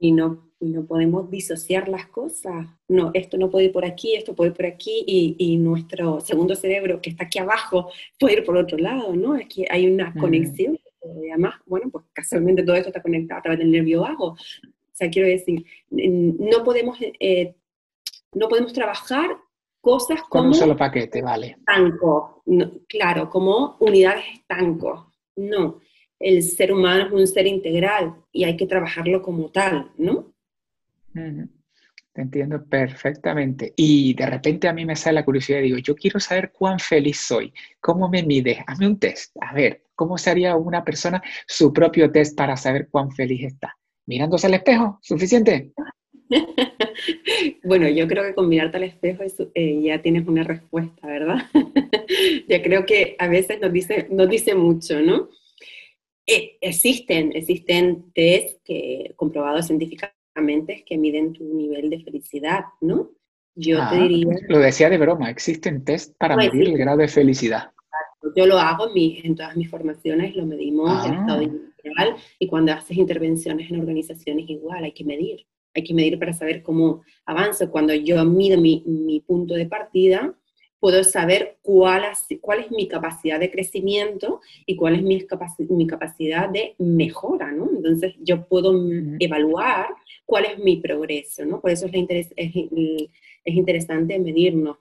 Y no, no podemos disociar las cosas. No, esto no puede ir por aquí, esto puede ir por aquí, y, y nuestro segundo cerebro que está aquí abajo puede ir por otro lado, ¿no? Aquí hay una conexión. Además, bueno, pues casualmente todo esto está conectado a través del nervio vago sea, quiero decir, no podemos, eh, no podemos trabajar cosas como... Con un solo paquete, vale. Estanco, claro, como unidades estancos. No, el ser humano es un ser integral y hay que trabajarlo como tal, ¿no? Te entiendo perfectamente. Y de repente a mí me sale la curiosidad y digo, yo quiero saber cuán feliz soy. ¿Cómo me mide? Hazme un test. A ver, ¿cómo sería una persona su propio test para saber cuán feliz está? mirándose al espejo, suficiente. bueno, yo creo que con mirarte al espejo eh, ya tienes una respuesta, ¿verdad? ya creo que a veces nos dice, nos dice mucho, ¿no? Eh, existen, existen test que, comprobados científicamente que miden tu nivel de felicidad, ¿no? Yo te ah, diría... Lo decía de broma, existen test para medir el grado de felicidad. Yo lo hago en, en todas mis formaciones, lo medimos en ah. estado inicial y cuando haces intervenciones en organizaciones igual, hay que medir. Hay que medir para saber cómo avanzo. Cuando yo mido mi, mi punto de partida, puedo saber cuál, cuál es mi capacidad de crecimiento y cuál es mi, mi capacidad de mejora, ¿no? Entonces yo puedo evaluar cuál es mi progreso, ¿no? Por eso es, es, es interesante medirnos.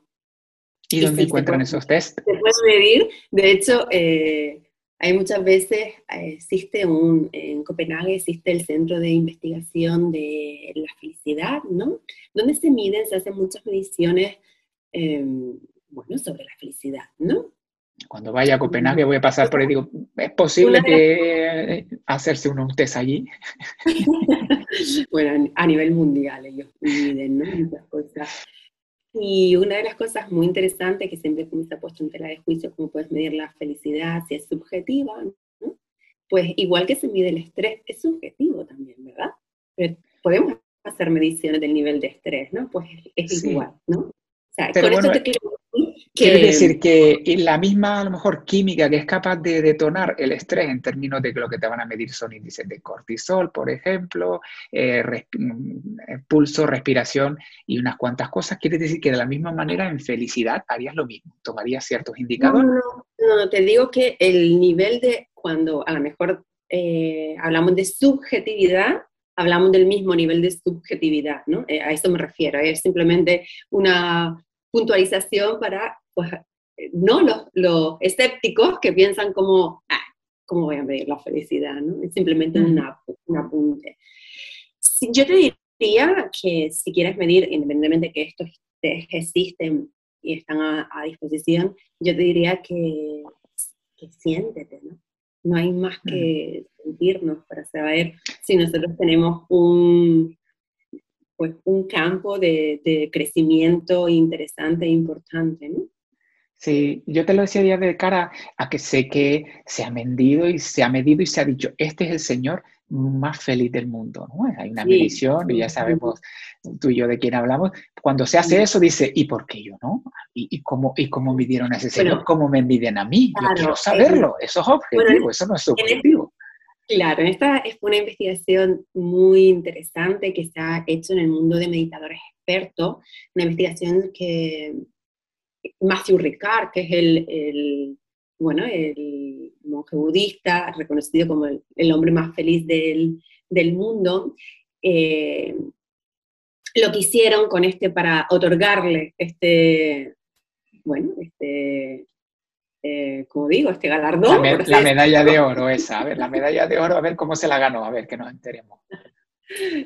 ¿Y dónde encuentran esos test? Se puede medir. De hecho, eh, hay muchas veces, eh, existe un, en Copenhague existe el Centro de Investigación de la Felicidad, ¿no? Donde se miden, se hacen muchas mediciones, em, bueno, sobre la felicidad, ¿no? Cuando vaya a Copenhague voy a pasar por ahí, digo, ¿es posible que hacerse un test allí? bueno, a nivel mundial ellos miden, ¿no? Muchas cosas. Y una de las cosas muy interesantes que siempre se ha puesto en tela de juicio, cómo puedes medir la felicidad, si es subjetiva, ¿no? pues igual que se mide el estrés, es subjetivo también, ¿verdad? Pero podemos hacer mediciones del nivel de estrés, ¿no? Pues es igual, ¿no? O sea, con esto te quiero Quiere decir que la misma, a lo mejor, química que es capaz de detonar el estrés en términos de que lo que te van a medir son índices de cortisol, por ejemplo, eh, mm, eh, pulso, respiración y unas cuantas cosas, quiere decir que de la misma manera en felicidad harías lo mismo, tomarías ciertos indicadores. No, no, te digo que el nivel de, cuando a lo mejor eh, hablamos de subjetividad, hablamos del mismo nivel de subjetividad, ¿no? a eso me refiero, es simplemente una puntualización para pues, no los, los, escépticos que piensan como, ah, ¿cómo voy a medir la felicidad? ¿no? Es simplemente una, un apunte. yo te diría que si quieres medir, independientemente de que estos existen y están a, disposición, yo te diría que, que siéntete, ¿no? No hay más que sentirnos para saber si nosotros tenemos un, pues un campo de, de crecimiento interesante e importante, ¿no? Sí, yo te lo decía ya de cara a que sé que se ha medido y se ha medido y se ha dicho, este es el Señor más feliz del mundo, ¿no? Hay una medición y ya sabemos tú y yo de quién hablamos. Cuando se hace eso dice, ¿y por qué yo no? ¿Y, cómo, y cómo midieron a ese Señor? ¿Cómo me miden a mí? yo quiero saberlo, eso es objetivo, eso no es subjetivo. Claro, esta es una investigación muy interesante que se ha hecho en el mundo de meditadores expertos, una investigación que Matthew Ricard, que es el, bueno, el, monje budista, reconocido como el, hombre más feliz del, mundo, eh, lo que hicieron con este para otorgarle este, bueno, este, eh, como digo, este galardón. La, medalla de oro esa, a ver, la medalla de oro, a ver cómo se la ganó, a ver, que nos enteremos.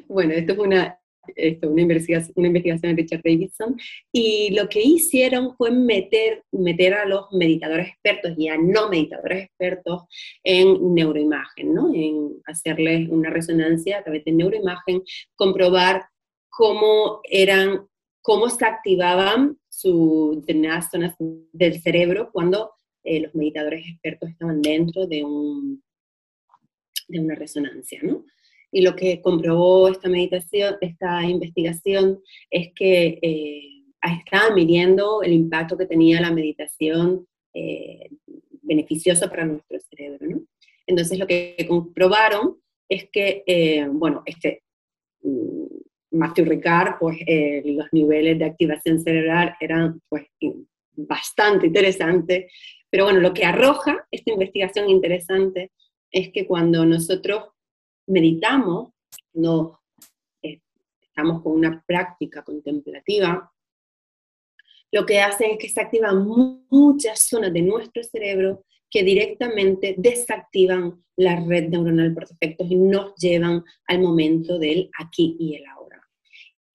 Bueno, esto fue una, esto, una, investigación, una investigación de Richard Davidson, y lo que hicieron fue meter, meter a los meditadores expertos y a no meditadores expertos en neuroimagen, ¿no? en hacerles una resonancia a través de neuroimagen, comprobar cómo eran, cómo se activaban sus determinadas zonas del cerebro cuando eh, los meditadores expertos estaban dentro de, un, de una resonancia, ¿no? Y lo que comprobó esta meditación, esta investigación, es que eh, estaban midiendo el impacto que tenía la meditación eh, beneficiosa para nuestro cerebro, ¿no? Entonces lo que comprobaron es que, eh, bueno, este, mm, Matthew Ricard, pues los niveles de activación cerebral eran pues bastante interesantes, pero bueno, lo que arroja esta investigación interesante es que cuando nosotros meditamos, no eh, estamos con una práctica contemplativa, lo que hace es que se activan muchas zonas de nuestro cerebro que directamente desactivan la red neuronal por defectos y nos llevan al momento del aquí y el ahora.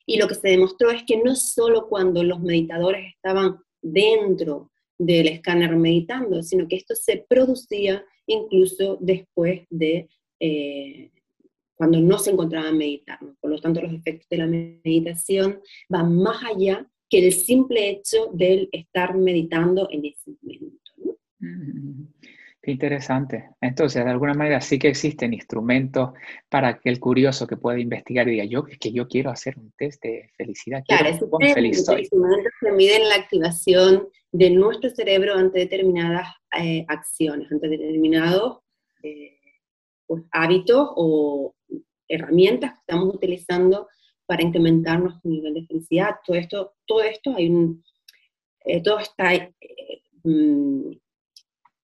Y lo que se demostró es que no solo cuando los meditadores estaban dentro del escáner meditando, sino que esto se producía incluso después de eh, cuando no se encontraban meditando. Por lo tanto, los efectos de la meditación van más allá que el simple hecho de estar meditando en ese momento. Mm, qué interesante. Entonces, de alguna manera sí que existen instrumentos para que el curioso que pueda investigar y diga, yo que yo quiero hacer un test de felicidad. Claro, es feliz instrumentos que miden la activación de nuestro cerebro ante determinadas eh, acciones, ante determinados eh, pues, hábitos o herramientas que estamos utilizando para incrementar nuestro nivel de felicidad. Todo esto, todo esto hay un, eh, todo está mm,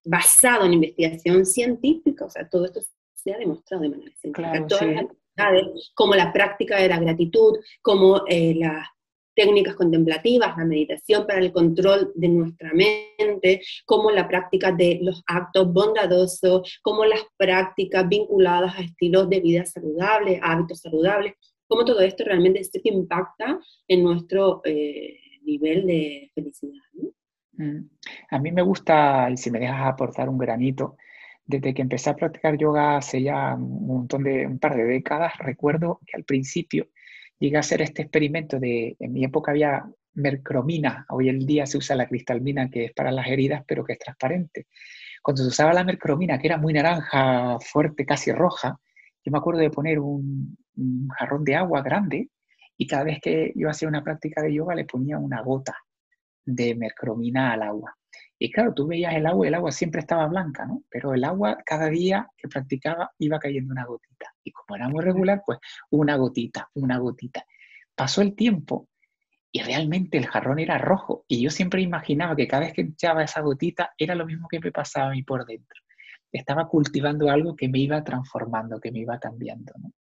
basado en investigación científica, o sea, todo esto se ha demostrado de manera científica. Todas las actividades, como la práctica de la gratitud, como la técnicas contemplativas, la meditación para el control de nuestra mente, como la práctica de los actos bondadosos, como las prácticas vinculadas a estilos de vida saludables, hábitos saludables, como todo esto realmente impacta en nuestro eh, nivel de felicidad. Mm. A mí me gusta, y si me dejas aportar un granito, desde que empecé a practicar yoga hace ya un montón de, un par de décadas, recuerdo que al principio llegué a hacer este experimento de, en mi época había mercromina, hoy en día se usa la cristalmina que es para las heridas pero que es transparente. Cuando se usaba la mercromina, que era muy naranja, fuerte, casi roja, yo me acuerdo de poner un, jarrón de agua grande y cada vez que yo hacía una práctica de yoga le ponía una gota de mercromina al agua. Y claro, tú veías el agua y el agua siempre estaba blanca, ¿no? Pero el agua cada día que practicaba iba cayendo una gotita. Y como era muy regular, pues una gotita, una gotita. Pasó el tiempo y realmente el jarrón era rojo. Y yo siempre imaginaba que cada vez que echaba esa gotita era lo mismo que me pasaba a mí por dentro. Estaba cultivando algo que me iba transformando, que me iba cambiando. ¿no?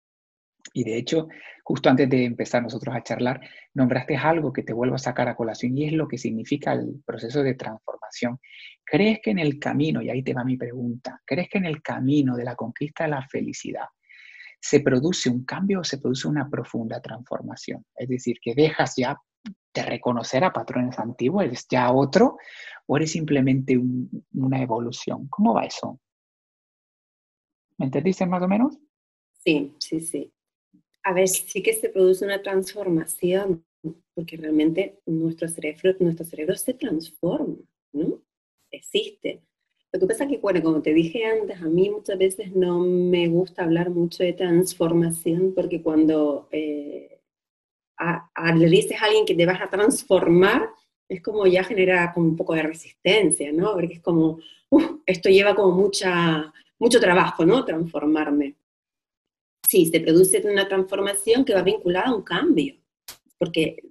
Y de hecho, justo antes de empezar nosotros a charlar, nombraste algo que te vuelvo a sacar a colación y es lo que significa el proceso de transformación. ¿Crees que en el camino, y ahí te va mi pregunta, ¿crees que en el camino de la conquista de la felicidad se produce un cambio o se produce una profunda transformación? Es decir, que dejas ya de reconocer a patrones antiguos, eres ya otro, o eres simplemente una evolución. ¿Cómo va eso? ¿Me entendiste más o menos? Sí, sí, sí a ver, sí que se produce una transformación, porque realmente nuestro cerebro, nuestro cerebro se transforma, ¿no? Existe. Lo que pasa es que, bueno, como te dije antes, a mí muchas veces no me gusta hablar mucho de transformación, porque cuando eh, le dices a alguien que te vas a transformar, es como ya genera como un poco de resistencia, ¿no? Porque es como, esto lleva como mucha, mucho trabajo, ¿no? Transformarme sí, se produce una transformación que va vinculada a un cambio, porque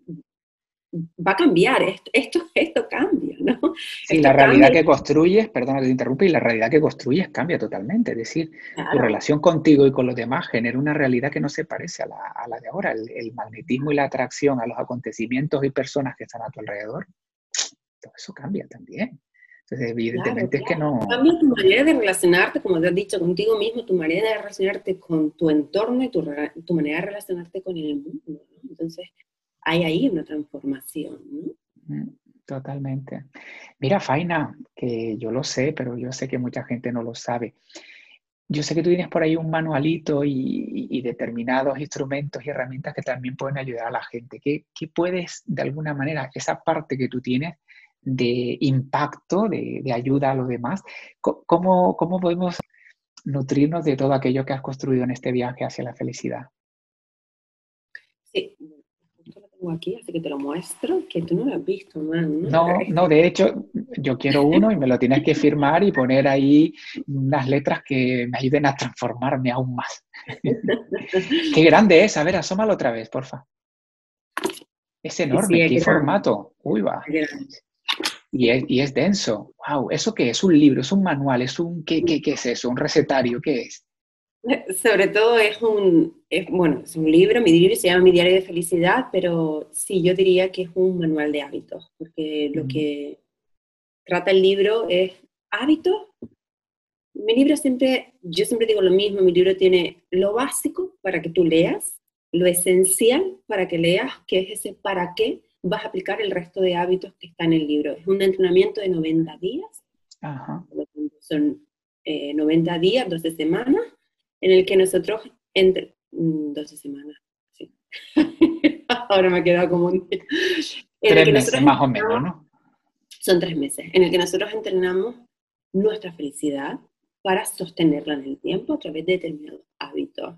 va a cambiar, esto, esto, esto cambia, ¿no? Sí, la realidad que construyes, perdona que te interrumpa, y la realidad que construyes cambia totalmente. Es decir, tu relación contigo y con los demás genera una realidad que no se parece a la, de ahora. El, magnetismo y la atracción a los acontecimientos y personas que están a tu alrededor, todo eso cambia también. Entonces, evidentemente es que no... Cambia tu manera de relacionarte, como te has dicho, contigo mismo, tu manera de relacionarte con tu entorno y tu, tu manera de relacionarte con el mundo. Entonces, hay ahí una transformación. ¿no? Totalmente. Mira, Faina, que yo lo sé, pero yo sé que mucha gente no lo sabe. Yo sé que tú tienes por ahí un manualito y, determinados instrumentos y herramientas que también pueden ayudar a la gente. ¿Qué, puedes, de alguna manera, esa parte que tú tienes de impacto, de, ayuda a los demás, ¿cómo, cómo podemos nutrirnos de todo aquello que has construido en este viaje hacia la felicidad? Sí, aquí, así que te lo muestro, que tú no lo has visto, man. No, no, de hecho, yo quiero uno y me lo tienes que firmar y poner ahí unas letras que me ayuden a transformarme aún más. qué grande es, a ver, asómalo otra vez, porfa. Es enorme, qué formato. Uy, va. Y es, y es, denso. Wow, ¿eso qué es? ¿Un libro? ¿Es un manual? ¿Es un qué, qué, qué es eso? ¿Un recetario? ¿Qué es? Sobre todo es un, bueno, es un libro, mi libro se llama Mi Diario de Felicidad, pero sí, yo diría que es un manual de hábitos, porque lo que trata el libro es hábitos. Mi libro siempre, yo siempre digo lo mismo, mi libro tiene lo básico para que tú leas, lo esencial para que leas, que es ese para qué vas a aplicar el resto de hábitos que está en el libro. Es un entrenamiento de 90 días, son 90 eh, días, 12 semanas, en el que nosotros, entre 12 mm, semanas, sí. Ahora me ha quedado como un... Tres meses más o menos, ¿no? Son tres meses, en el que nosotros entrenamos nuestra felicidad para sostenerla en el tiempo a través de determinados hábitos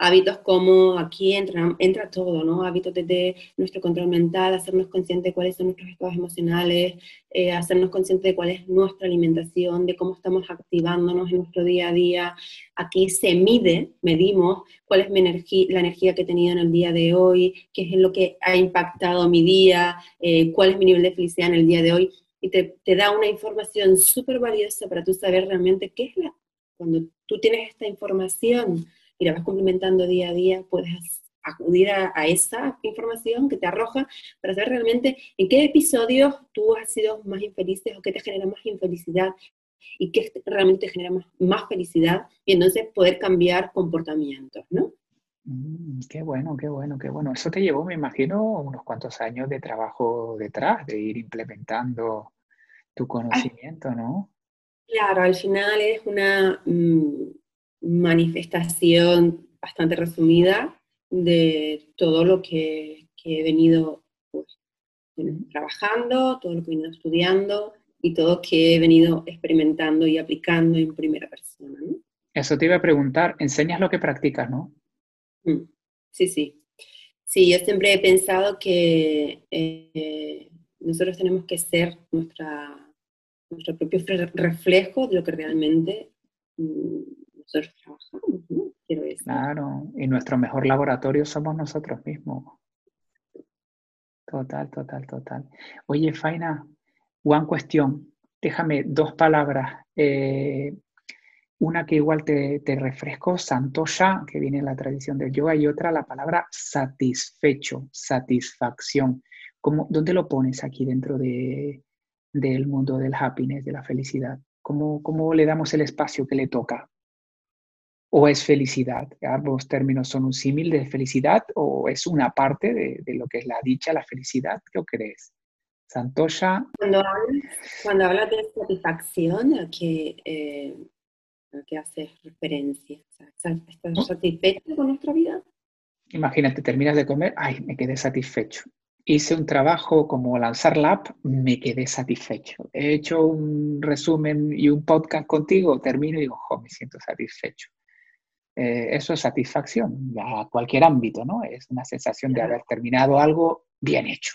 hábitos como aquí entra, entra todo, ¿no? Hábitos desde nuestro control mental, hacernos conscientes de cuáles son nuestros estados emocionales, eh, hacernos conscientes de cuál es nuestra alimentación, de cómo estamos activándonos en nuestro día a día. Aquí se mide, medimos cuál es mi energía, la energía que he tenido en el día de hoy, qué es lo que ha impactado mi día, eh, cuál es mi nivel de felicidad en el día de hoy. Y te, te da una información súper valiosa para tú saber realmente qué es la... Cuando tú tienes esta información, y la vas complementando día a día, puedes acudir a, esa información que te arroja para saber realmente en qué episodios tú has sido más infeliz o qué te genera más infelicidad y qué realmente te genera más, felicidad y entonces poder cambiar comportamientos, ¿no? Mm, qué bueno, qué bueno, qué bueno. Eso te llevó, me imagino, unos cuantos años de trabajo detrás, de ir implementando tu conocimiento, ¿no? Claro, al final es una, mm, manifestación bastante resumida de todo lo que, he venido pues, trabajando, todo lo que he venido estudiando y todo lo que he venido experimentando y aplicando en primera persona. Eso te iba a preguntar, enseñas lo que practicas, ¿no? Mm, sí, sí. Sí, yo siempre he pensado que eh, nosotros tenemos que ser nuestra, nuestro propio reflejo de lo que realmente mm, Claro, y nuestro mejor laboratorio somos nosotros mismos. Total, total, total. Oye, Faina, one cuestión. Déjame dos palabras. Eh, una que igual te, te refresco, santosha, que viene en la tradición del yoga, y otra la palabra satisfecho, satisfacción. ¿Cómo, ¿Dónde lo pones aquí dentro de, del mundo del happiness, de la felicidad? ¿Cómo, ¿Cómo le damos el espacio que le toca? O es felicidad. Ambos términos son un símil de felicidad o es una parte de, lo que es la dicha, la felicidad. ¿Qué crees? Santosha. Cuando hablas, cuando hablas de satisfacción, ¿a qué, eh, haces referencia? ¿Estás satisfecho con nuestra vida? Imagínate, terminas de comer, ay, me quedé satisfecho. Hice un trabajo como lanzar la app, me quedé satisfecho. He hecho un resumen y un podcast contigo, termino y digo, jo, me siento satisfecho. Eh, eso es satisfacción a cualquier ámbito, ¿no? Es una sensación de haber terminado algo bien hecho.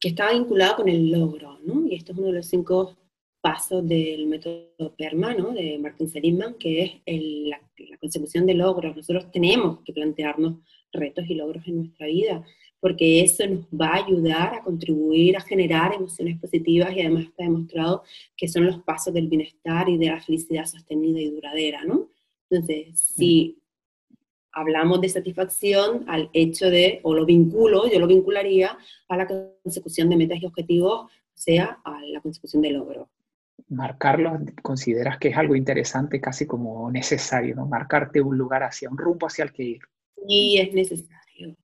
Que está vinculado con el logro, ¿no? Y esto es uno de los cinco pasos del método PERMA, ¿no? De Martin Seligman, que es la, consecución de logros. Nosotros tenemos que plantearnos retos y logros en nuestra vida, porque eso nos va a ayudar a contribuir a generar emociones positivas y además está demostrado que son los pasos del bienestar y de la felicidad sostenida y duradera, ¿no? Entonces, si hablamos de satisfacción al hecho de, o lo vinculo, yo lo vincularía a la consecución de metas y objetivos, o sea, a la consecución de logro. Marcarlo, consideras que es algo interesante, casi como necesario, ¿no? Marcarte un lugar hacia, un rumbo hacia el que ir. Sí, es necesario,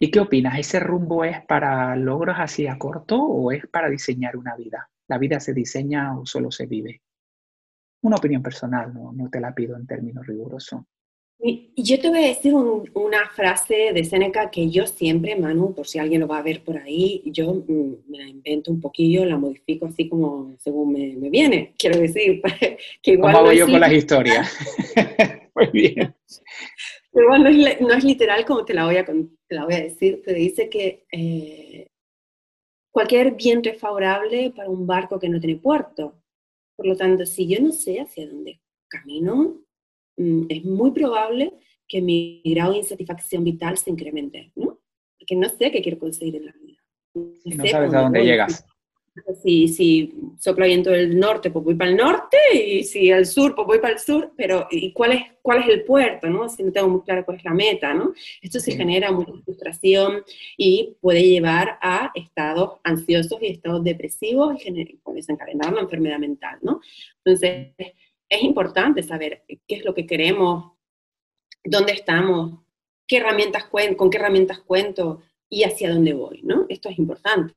¿Y qué opinas? ¿Ese rumbo es para logros hacia corto o es para diseñar una vida? ¿La vida se diseña o solo se vive? Una opinión personal, no, no te la pido en términos rigurosos. Yo te voy a decir una frase de Seneca que yo siempre, Manu, por si alguien lo va a ver por ahí, yo mm, me la invento un poquillo, la modifico así como según me, viene. Quiero decir, que igual. ¿Cómo hago yo con las historias? Muy bien. Igual no es, no es, literal como te la voy a, te la voy a decir, te dice que eh, cualquier viento es favorable para un barco que no tiene puerto. Por lo tanto, si yo no sé hacia dónde camino, Mm, es muy probable que mi grado de insatisfacción vital se incremente, ¿no? Porque no sé qué quiero conseguir en la vida. No, sabes a dónde llegas. Si, si sopla viento del norte, pues voy para el norte, y si al sur, pues voy para el sur, pero ¿y cuál es, cuál es el puerto, no? Si no tengo muy claro cuál es la meta, ¿no? Esto se genera mucha frustración y puede llevar a estados ansiosos y estados depresivos y puede desencadenar una enfermedad mental, ¿no? Entonces, es importante saber qué es lo que queremos, dónde estamos, qué herramientas con qué herramientas cuento y hacia dónde voy, ¿no? Esto es importante,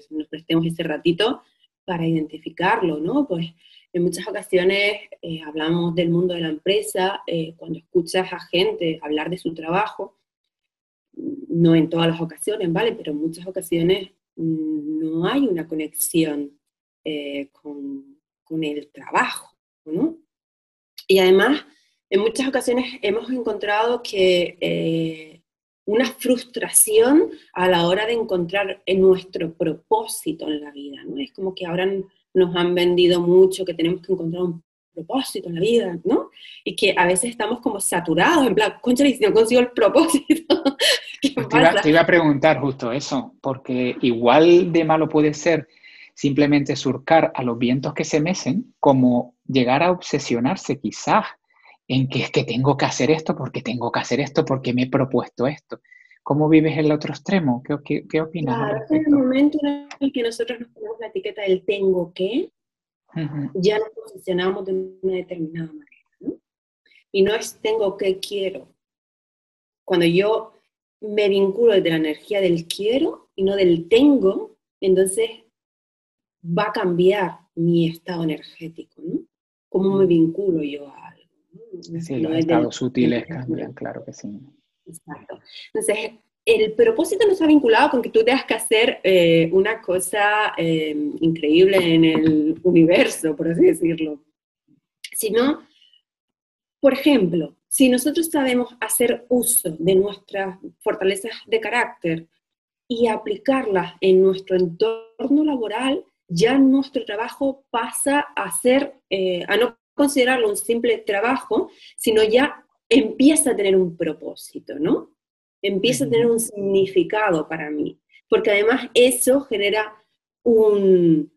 que nos prestemos ese ratito para identificarlo, ¿no? Pues en muchas ocasiones eh, hablamos del mundo de la empresa, eh, cuando escuchas a gente hablar de su trabajo, no en todas las ocasiones, ¿vale? Pero en muchas ocasiones mm, no hay una conexión eh, con, con el trabajo, y además, en muchas ocasiones hemos encontrado que una frustración a la hora de encontrar nuestro propósito en la vida, ¿no? Es como que ahora nos han vendido mucho que tenemos que encontrar un propósito en la vida, ¿no? Y que a veces estamos como saturados, en plan, concha, si no consigo el propósito. te iba a preguntar justo eso, porque igual de malo puede ser simplemente surcar a los vientos que se mecen, como llegar a obsesionarse quizás en que es que tengo que hacer esto porque tengo que hacer esto porque me he propuesto esto. ¿Cómo vives el otro extremo? ¿Qué, qué, opinas? Claro, en el momento en el que nosotros nos ponemos la etiqueta del tengo que, ya nos posicionamos de una determinada manera. ¿no? Y no es tengo que quiero. Cuando yo me vinculo de la energía del quiero y no del tengo, entonces va a cambiar mi estado energético, ¿no? ¿Cómo me mm. vinculo yo a? Sí, los estados sutiles cambian, claro que sí. Exacto. Entonces, el propósito no está vinculado con que tú tengas que hacer eh, una cosa eh, increíble en el universo, por así decirlo, sino, por ejemplo, si nosotros sabemos hacer uso de nuestras fortalezas de carácter y aplicarlas en nuestro entorno laboral, ya nuestro trabajo pasa a ser, eh, a no considerarlo un simple trabajo, sino ya empieza a tener un propósito, ¿no? Empieza a tener un significado para mí, porque además eso genera un,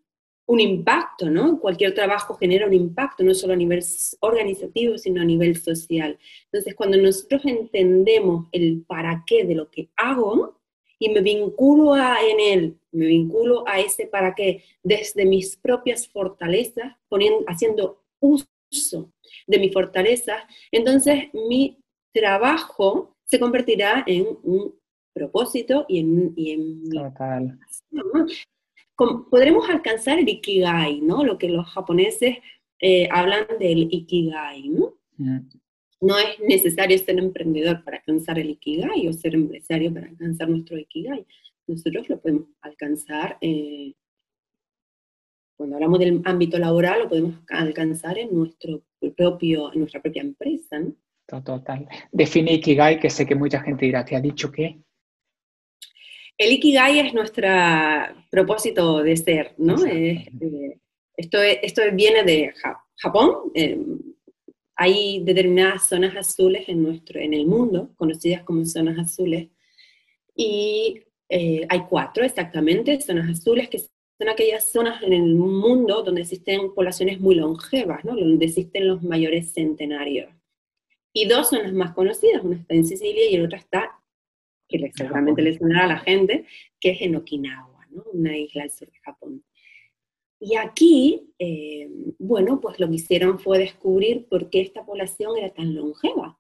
un impacto, ¿no? Cualquier trabajo genera un impacto, no solo a nivel organizativo, sino a nivel social. Entonces, cuando nosotros entendemos el para qué de lo que hago, y me vinculo a, en él, me vinculo a ese para qué desde mis propias fortalezas, poniendo, haciendo uso de mi fortaleza, entonces mi trabajo se convertirá en un propósito y en, y en Total. podremos alcanzar el ikigai, ¿no? Lo que los japoneses eh, hablan del ikigai, ¿no? Mm no es necesario ser emprendedor para alcanzar el Ikigai o ser empresario para alcanzar nuestro Ikigai. Nosotros lo podemos alcanzar, eh, cuando hablamos del ámbito laboral, lo podemos alcanzar en, nuestro propio, en nuestra propia empresa. ¿no? Total. Define Ikigai, que sé que mucha gente dirá, ¿te ha dicho qué? El Ikigai es nuestro propósito de ser, ¿no? Eh, esto, esto viene de Japón, eh, hay determinadas zonas azules en, nuestro, en el mundo, conocidas como zonas azules, y eh, hay cuatro exactamente, zonas azules, que son aquellas zonas en el mundo donde existen poblaciones muy longevas, ¿no? donde existen los mayores centenarios. Y dos son las más conocidas, una está en Sicilia y la otra está, que seguramente le sonará a la gente, que es en Okinawa, ¿no? una isla al sur de Japón. Y aquí, eh, bueno, pues lo que hicieron fue descubrir por qué esta población era tan longeva.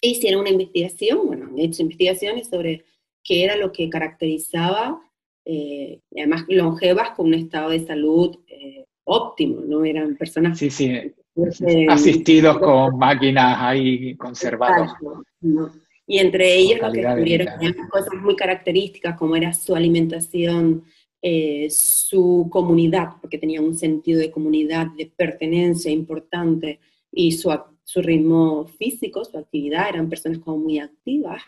E hicieron una investigación, bueno, han hecho investigaciones sobre qué era lo que caracterizaba, eh, además longevas con un estado de salud eh, óptimo, ¿no? Eran personas... Sí, sí, asistidos con máquinas ahí conservados. Y entre ellos lo que descubrieron eran cosas muy características, como era su alimentación, eh, su comunidad, porque tenían un sentido de comunidad, de pertenencia importante, y su, su ritmo físico, su actividad, eran personas como muy activas.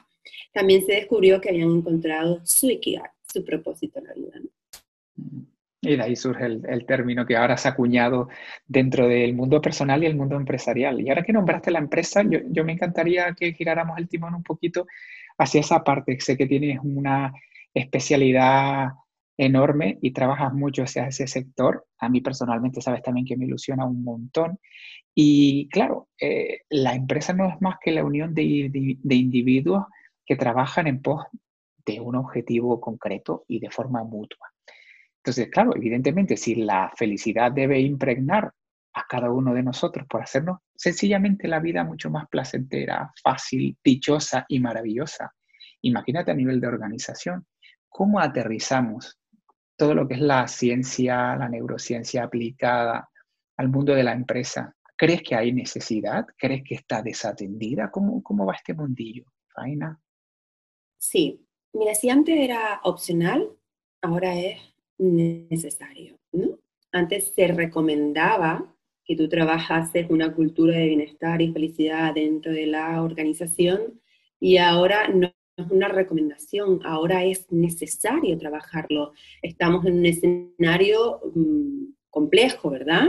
También se descubrió que habían encontrado su ikigai, su propósito en la vida. Y de ahí surge el, término que ahora se ha acuñado dentro del mundo personal y el mundo empresarial. Y ahora que nombraste la empresa, yo, yo me encantaría que giráramos el timón un poquito hacia esa parte. Sé que tienes una especialidad enorme y trabajas mucho hacia ese sector. A mí personalmente sabes también que me ilusiona un montón. Y claro, eh, la empresa no es más que la unión de, de, individuos que trabajan en pos de un objetivo concreto y de forma mutua. Entonces, claro, evidentemente, si la felicidad debe impregnar a cada uno de nosotros por hacernos sencillamente la vida mucho más placentera, fácil, dichosa y maravillosa, imagínate a nivel de organización, ¿cómo aterrizamos todo lo que es la ciencia, la neurociencia aplicada al mundo de la empresa. ¿Crees que hay necesidad? ¿Crees que está desatendida? ¿Cómo, cómo va este mundillo, Faina? Sí, mira, si antes era opcional, ahora es necesario. ¿no? Antes se recomendaba que tú trabajases una cultura de bienestar y felicidad dentro de la organización y ahora no es una recomendación, ahora es necesario trabajarlo. Estamos en un escenario mm, complejo, ¿verdad?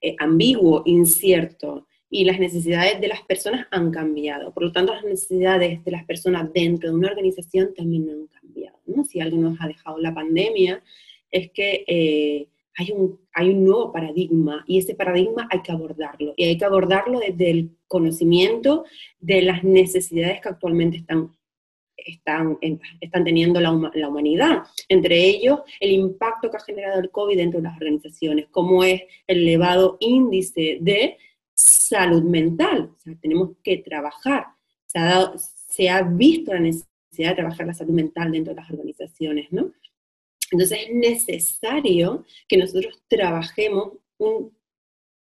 Eh, ambiguo, incierto, y las necesidades de las personas han cambiado. Por lo tanto, las necesidades de las personas dentro de una organización también han cambiado. ¿no? Si algo nos ha dejado la pandemia, es que eh, hay, un, hay un nuevo paradigma y ese paradigma hay que abordarlo. Y hay que abordarlo desde el conocimiento de las necesidades que actualmente están están, están teniendo la, la, humanidad. Entre ellos, el impacto que ha generado el COVID dentro de las organizaciones, como es el elevado índice de salud mental. Tenemos que trabajar. Se ha, dado, se ha visto la necesidad de trabajar la salud mental dentro de las organizaciones, ¿no? Entonces es necesario que nosotros trabajemos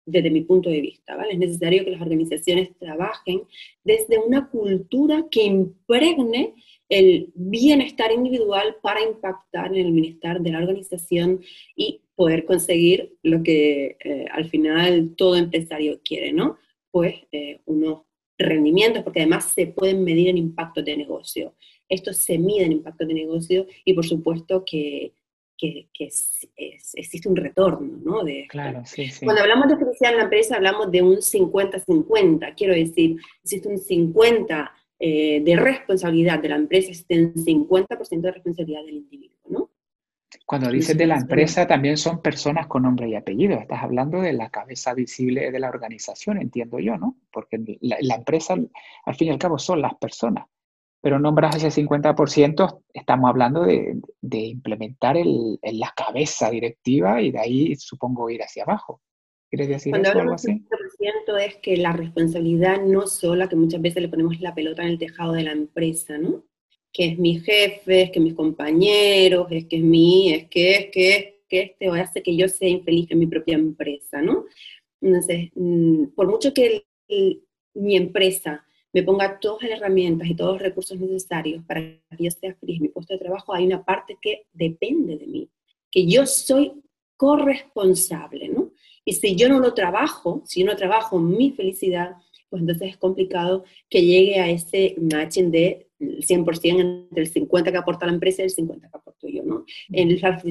desde mi punto de vista, ¿vale? Es necesario que las organizaciones trabajen desde una cultura que impregne el bienestar individual para impactar en el bienestar de la organización y poder conseguir lo que eh, al final todo empresario quiere, ¿no? Pues eh, unos rendimientos, porque además se pueden medir en impacto de negocio. Esto se mide en impacto de negocio y por supuesto que que, existe un retorno, ¿no? De, claro, sí, sí. Cuando hablamos de felicidad en la empresa, hablamos de un 50-50, quiero decir, existe un 50 eh, de responsabilidad de la empresa, existe un 50% de responsabilidad del individuo, ¿no? Cuando dices de la empresa, también son personas con nombre y apellido. Estás hablando de la cabeza visible de la organización, entiendo yo, ¿no? Porque la empresa, al fin y al cabo, son las personas pero nombras ese 50%, estamos hablando de, implementar el, la cabeza directiva y de ahí supongo ir hacia abajo. ¿Quieres decir Cuando hablamos del 50% es que la responsabilidad no sola, que muchas veces le ponemos la pelota en el tejado de la empresa, ¿no? Que es mi jefe, es que mis compañeros, es que es mi, es que es que es que este hace que yo sea infeliz en mi propia empresa, ¿no? Entonces, mm, por mucho que mi empresa me ponga todas las herramientas y todos los recursos necesarios para que yo sea feliz en mi puesto de trabajo, hay una parte que depende de mí, que yo soy corresponsable, ¿no? Y si yo no lo trabajo, si yo no trabajo mi felicidad, pues entonces es complicado que llegue a ese matching de 100% entre el 50 que aporta la empresa y el 50 que aporto yo, ¿no? En la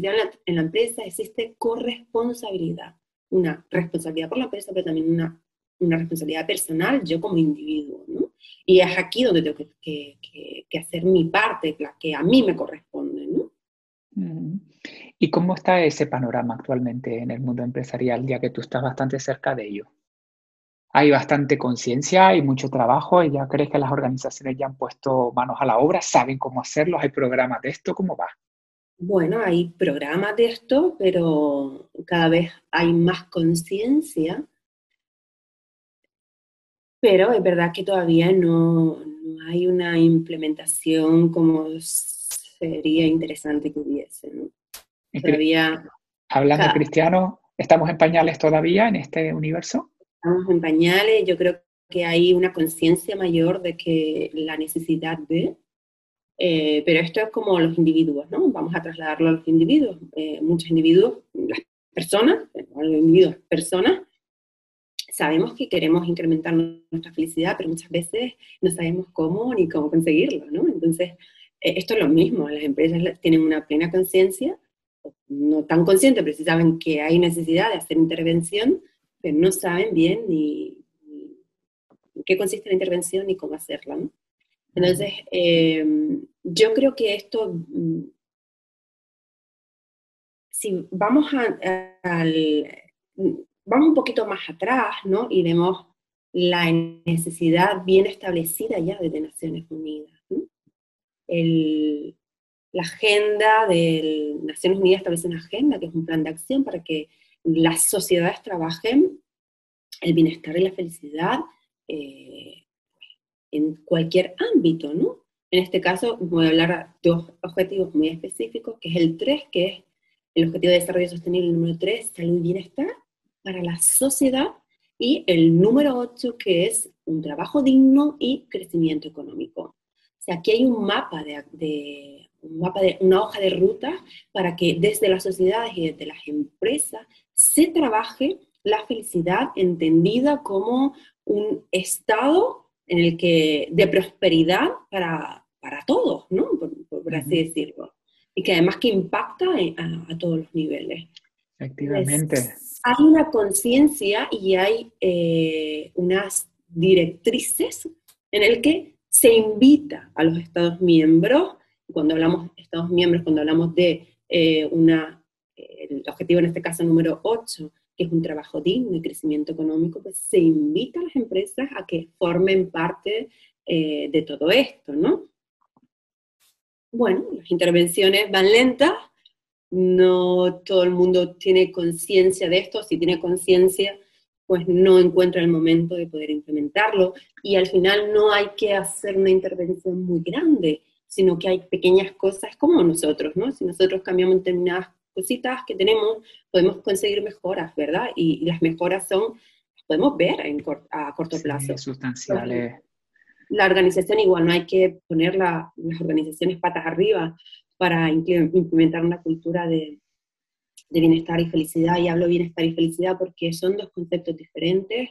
en la empresa existe corresponsabilidad, una responsabilidad por la empresa, pero también una, una responsabilidad personal, yo como individuo, ¿no? Y es aquí donde tengo que, que, hacer mi parte, la que a mí me corresponde, ¿no? ¿Y cómo está ese panorama actualmente en el mundo empresarial, ya que tú estás bastante cerca de ello? Hay bastante conciencia, hay mucho trabajo, y ya crees que las organizaciones ya han puesto manos a la obra, saben cómo hacerlo, hay programas de esto, ¿cómo va? Bueno, hay programas de esto, pero cada vez hay más conciencia. Pero es verdad que todavía no, hay una implementación como sería interesante que hubiese. ¿no? Todavía. Hablando de cristiano, ¿estamos en pañales todavía en este universo? Estamos en pañales, yo creo que hay una conciencia mayor de que la necesidad de, eh, pero esto es como los individuos, ¿no? Vamos a trasladarlo a los individuos. Eh, muchos individuos, las personas, los individuos, personas, sabemos que queremos incrementar nuestra felicidad, pero muchas veces no sabemos cómo ni cómo conseguirlo, ¿no? Entonces, eh, esto es lo mismo, las empresas tienen una plena conciencia, no tan consciente, pero sí saben que hay necesidad de hacer intervención, pero no saben bien ni, qué consiste la intervención ni cómo hacerla, ¿no? Entonces, em, yo creo que esto, mm, si vamos al, vamos un poquito más atrás, ¿no? Y vemos la necesidad bien establecida ya de Naciones Unidas. la agenda de Naciones Unidas establece una agenda, que es un plan de acción para que las sociedades trabajen el bienestar y la felicidad eh, en cualquier ámbito, ¿no? En este caso voy a hablar de dos objetivos muy específicos, que es el 3, que es el objetivo de desarrollo sostenible número 3, salud y bienestar para la sociedad, y el número 8, que es un trabajo digno y crecimiento económico. O sea, aquí hay un mapa de, un mapa de una hoja de ruta para que desde las sociedades y desde las empresas se trabaje la felicidad entendida como un estado en el que, de prosperidad para, para todos, ¿no? Por, así decirlo. Y que además que impacta a, todos los niveles. Efectivamente. hay una conciencia y hay eh, unas directrices en el que se invita a los Estados miembros, cuando hablamos de Estados miembros, cuando hablamos de eh, una, el objetivo en este caso número 8, que es un trabajo digno y crecimiento económico, pues se invita a las empresas a que formen parte eh, de todo esto, ¿no? Bueno, las intervenciones van lentas, no todo el mundo tiene conciencia de esto, si tiene conciencia, pues no encuentra el momento de poder implementarlo. Y al final no hay que hacer una intervención muy grande, sino que hay pequeñas cosas como nosotros, ¿no? Si nosotros cambiamos determinadas cositas que tenemos, podemos conseguir mejoras, ¿verdad? Y, las mejoras son, las podemos ver en a corto plazo. Sustanciales. La organización igual, no hay que poner las organizaciones patas arriba para implementar una cultura de, de bienestar y felicidad. Y hablo bienestar y felicidad porque son dos conceptos diferentes.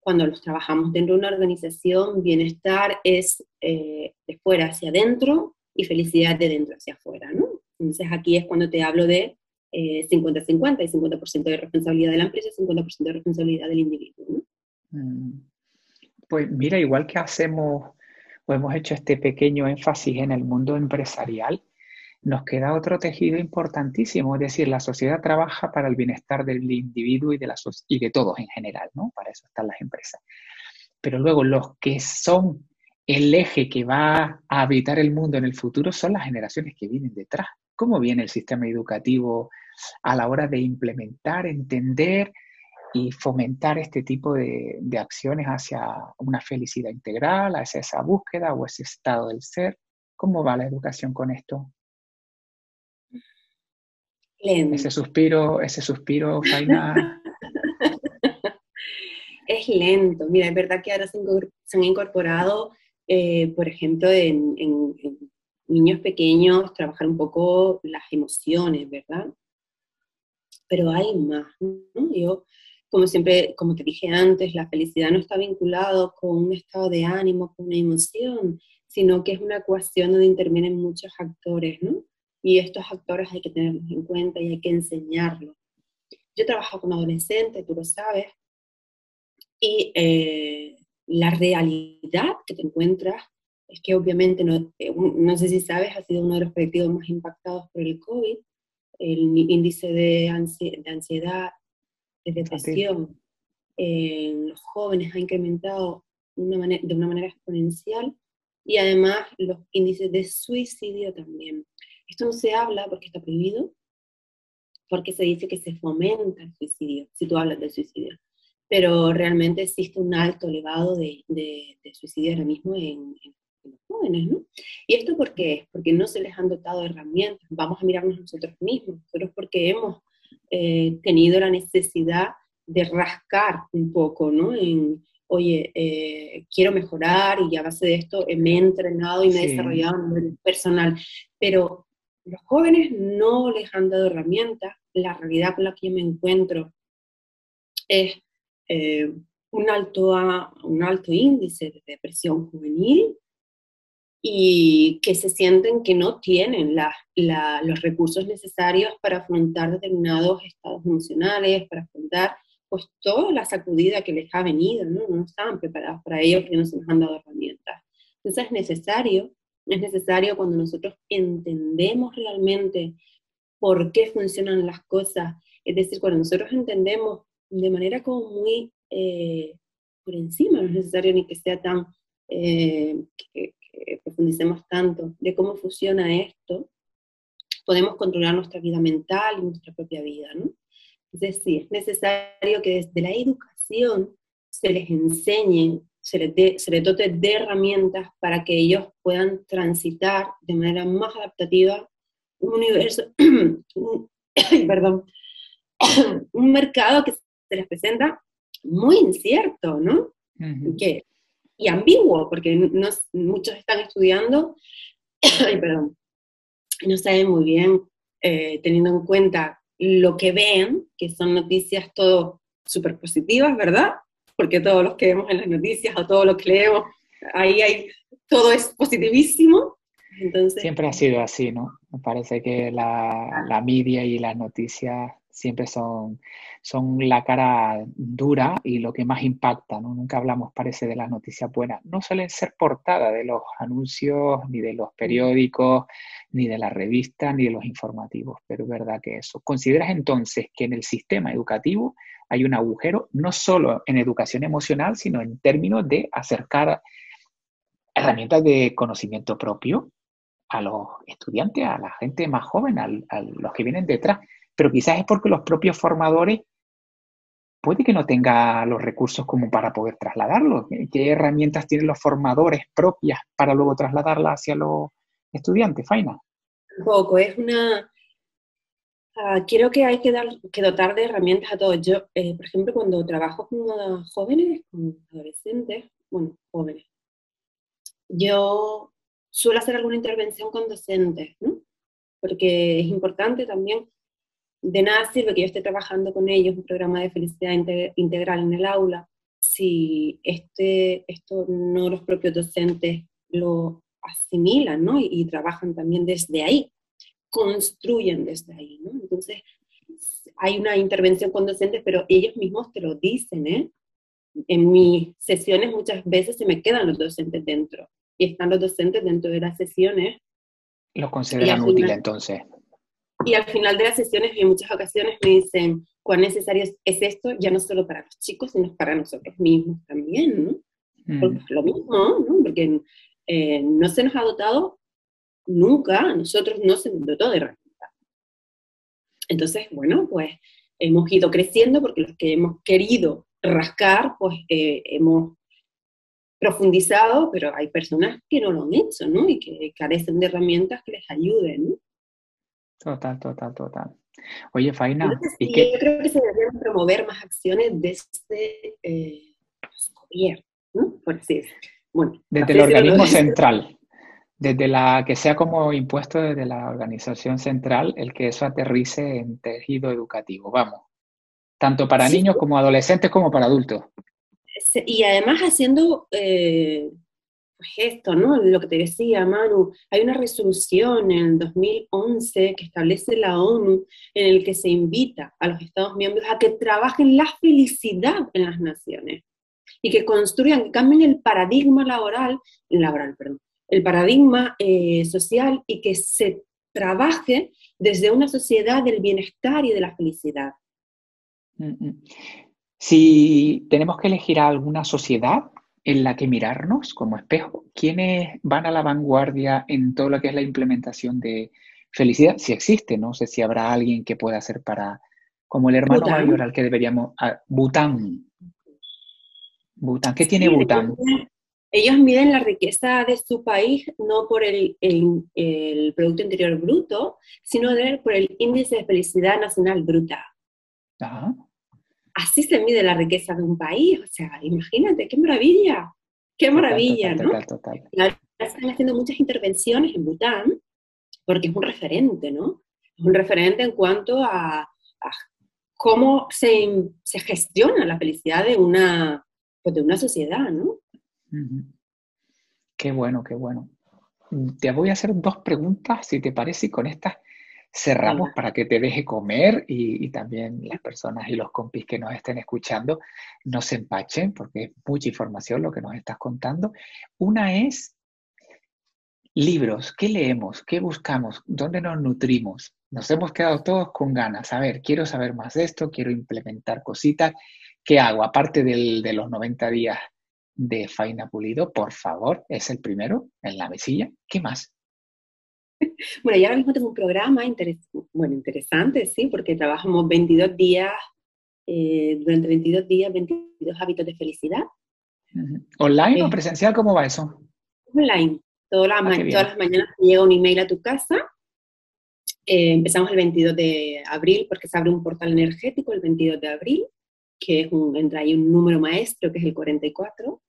Cuando los trabajamos dentro de una organización, bienestar es eh, de fuera hacia adentro y felicidad de dentro hacia afuera, ¿no? Entonces aquí es cuando te hablo de 50-50, eh, y 50% de responsabilidad de la empresa y 50% de responsabilidad del individuo. Mm. Pues mira, igual que hacemos o hemos hecho este pequeño énfasis en el mundo empresarial, nos queda otro tejido importantísimo, es decir, la sociedad trabaja para el bienestar del individuo y de, todos en general, ¿no? Para eso están las empresas. Pero luego los que son el eje que va a habitar el mundo en el futuro son las generaciones que vienen detrás. ¿Cómo viene el sistema educativo a la hora de implementar, entender y fomentar este tipo de, acciones hacia una felicidad integral, hacia esa búsqueda o ese estado del ser? ¿Cómo va la educación con esto? Ese suspiro, ese suspiro, Faina. es lento. Mira, es verdad que ahora se han incorporado eh, por ejemplo, en, niños pequeños, trabajar un poco las emociones, ¿verdad? Pero hay más, ¿no? Yo, como siempre, como te dije antes, la felicidad no está vinculado con un estado de ánimo, con una emoción, sino que es una ecuación donde intervienen muchos actores, ¿no? Y estos actores hay que tenerlos en cuenta y hay que enseñarlos. Yo trabajo con adolescentes, tú lo sabes, y eh, la realidad que te encuentras es que obviamente, no, eh, no sé si sabes, ha sido uno de los colectivos más impactados por el COVID, el índice de, ansiedad, de depresión en los jóvenes ha incrementado de una manera exponencial y además los índices de suicidio también. Esto no se habla porque está prohibido, porque se dice que se fomenta el suicidio, si tú hablas del suicidio. Pero realmente existe un alto elevado de, de, suicidio ahora mismo en, los jóvenes, ¿no? ¿Y esto por qué? Porque no se les han dotado herramientas. Vamos a mirarnos nosotros mismos, pero es porque hemos eh, tenido la necesidad de rascar un poco, ¿no? En, oye, eh, quiero mejorar y a base de esto me he entrenado y me he desarrollado a nivel personal. Pero los jóvenes no les han dado herramientas. La realidad con la que yo me encuentro es eh, un, alto, un alto índice de depresión juvenil y que se sienten que no tienen los recursos necesarios para afrontar determinados estados emocionales, para afrontar pues toda la sacudida que les ha venido, ¿no? No estaban preparados para ello porque no se nos han dado herramientas. Entonces es necesario, es necesario cuando nosotros entendemos realmente por qué funcionan las cosas, es decir, cuando nosotros entendemos de manera como muy eh, por encima, no es necesario ni que sea tan, eh, que, profundicemos tanto de cómo funciona esto, podemos controlar nuestra vida mental y nuestra propia vida, ¿no? Es decir, es necesario que desde la educación se les enseñe, se les, se les dote de herramientas para que ellos puedan transitar de manera más adaptativa un universo, perdón, un mercado que se les presenta muy incierto, ¿no? que, y ambiguo, porque no, muchos están estudiando, perdón, no saben muy bien, eh, teniendo en cuenta lo que ven, que son noticias todo súper positivas, ¿verdad? Porque todos los que vemos en las noticias o todo lo que leemos, ahí hay, todo es positivísimo. Entonces, siempre ha sido así, ¿no? Me parece que la, la media y las noticias siempre son, son la cara dura y lo que más impacta, ¿no? Nunca hablamos, parece, de las noticias buenas. No suelen ser portada de los anuncios, ni de los periódicos, ni de las revistas, ni de los informativos, pero es verdad que eso. ¿Consideras entonces que en el sistema educativo hay un agujero, no solo en educación emocional, sino en términos de acercar herramientas de conocimiento propio a los estudiantes, a la gente más joven, a, los que vienen detrás? Pero quizás es porque los propios formadores puede que no tenga los recursos como para poder trasladarlo. ¿Qué herramientas tienen los formadores propias para luego trasladarla hacia los estudiante, Faina? poco, es una... Uh, quiero que hay que, dar, que dotar de herramientas a todos. Yo, eh, por ejemplo, cuando trabajo con jóvenes, con adolescentes, bueno, jóvenes, yo suelo hacer alguna intervención con docentes, ¿no? Porque es importante también, de nada sirve que yo esté trabajando con ellos un programa de felicidad integral en el aula, si este, esto no los propios docentes lo asimilan, ¿no? Y, trabajan también desde ahí, construyen desde ahí, ¿no? Entonces, hay una intervención con docentes, pero ellos mismos te lo dicen, ¿eh? En mis sesiones muchas veces se me quedan los docentes dentro, y están los docentes dentro de las sesiones. Los consideran útiles entonces. Y al final de las sesiones, en muchas ocasiones me dicen, cuán necesario es, esto, ya no solo para los chicos, sino para nosotros mismos también, ¿no? Porque mm. es lo mismo, ¿no? Porque eh, no se nos ha dotado nunca, a nosotros no se nos dotó de herramientas. Entonces, bueno, pues hemos ido creciendo porque los que hemos querido rascar, pues eh, hemos profundizado, pero hay personas que no lo han hecho, ¿no? Y que carecen de herramientas que les ayuden, ¿no? Total, total, total. Oye, Faina, ¿y Yo creo que se deberían promover más acciones desde eh, los gobiernos, ¿no? Por así decirlo desde el organismo central, desde la que sea como impuesto desde la organización central, el que eso aterrice en tejido educativo, vamos, tanto para niños como adolescentes como para adultos. Y además haciendo eh, pues esto, ¿no? Lo que te decía Manu, hay una resolución en el 2011 que establece la ONU en el que se invita a los Estados miembros a que trabajen la felicidad en las naciones. y que construyan, que cambien el paradigma laboral, el paradigma eh, social y que se trabaje desde una sociedad del bienestar y de la felicidad. Mm, mm. Si tenemos que elegir alguna sociedad en la que mirarnos como espejo, ¿quiénes van a la vanguardia en todo lo que es la implementación de felicidad? Si existe, no sé si habrá alguien que pueda hacer para, como el hermano mayor al que deberíamos, Bután. Bután, ¿qué tiene Bután? Ellos miden la riqueza de su país no por el, el, Producto Interior Bruto, sino por el Índice de Felicidad Nacional Bruta. Así se mide la riqueza de un país. O sea, imagínate, qué maravilla, qué maravilla, ¿no? están haciendo muchas intervenciones en Bután porque es un referente, ¿no? Es un referente en cuanto a, cómo se, se, gestiona la felicidad de una, pues de una sociedad, ¿no? Qué bueno, qué bueno. Te voy a hacer dos preguntas, si te parece, y con estas cerramos para que te deje comer y, también las personas y los compis que nos estén escuchando no se empachen, porque es mucha información lo que nos estás contando. Una es libros, ¿qué leemos? ¿Qué buscamos? ¿Dónde nos nutrimos? Nos hemos quedado todos con ganas. A ver, quiero saber más de esto, quiero implementar cositas. ¿Qué hago? Aparte de los 90 días de Faina Pulido, por favor, es el primero en la mesilla. ¿Qué más? Bueno, ya ahora mismo tengo un programa bueno, interesante, sí, porque trabajamos 22 días, eh, durante 22 días, 22 hábitos de felicidad. ¿Online o eh, presencial? ¿Cómo va eso? Online. Todas las, ah, todas las mañanas llega un email a tu casa. Eh, empezamos el 22 de abril porque se abre un portal energético el 22 de abril, que es un, entra ahí un número maestro que es el 44.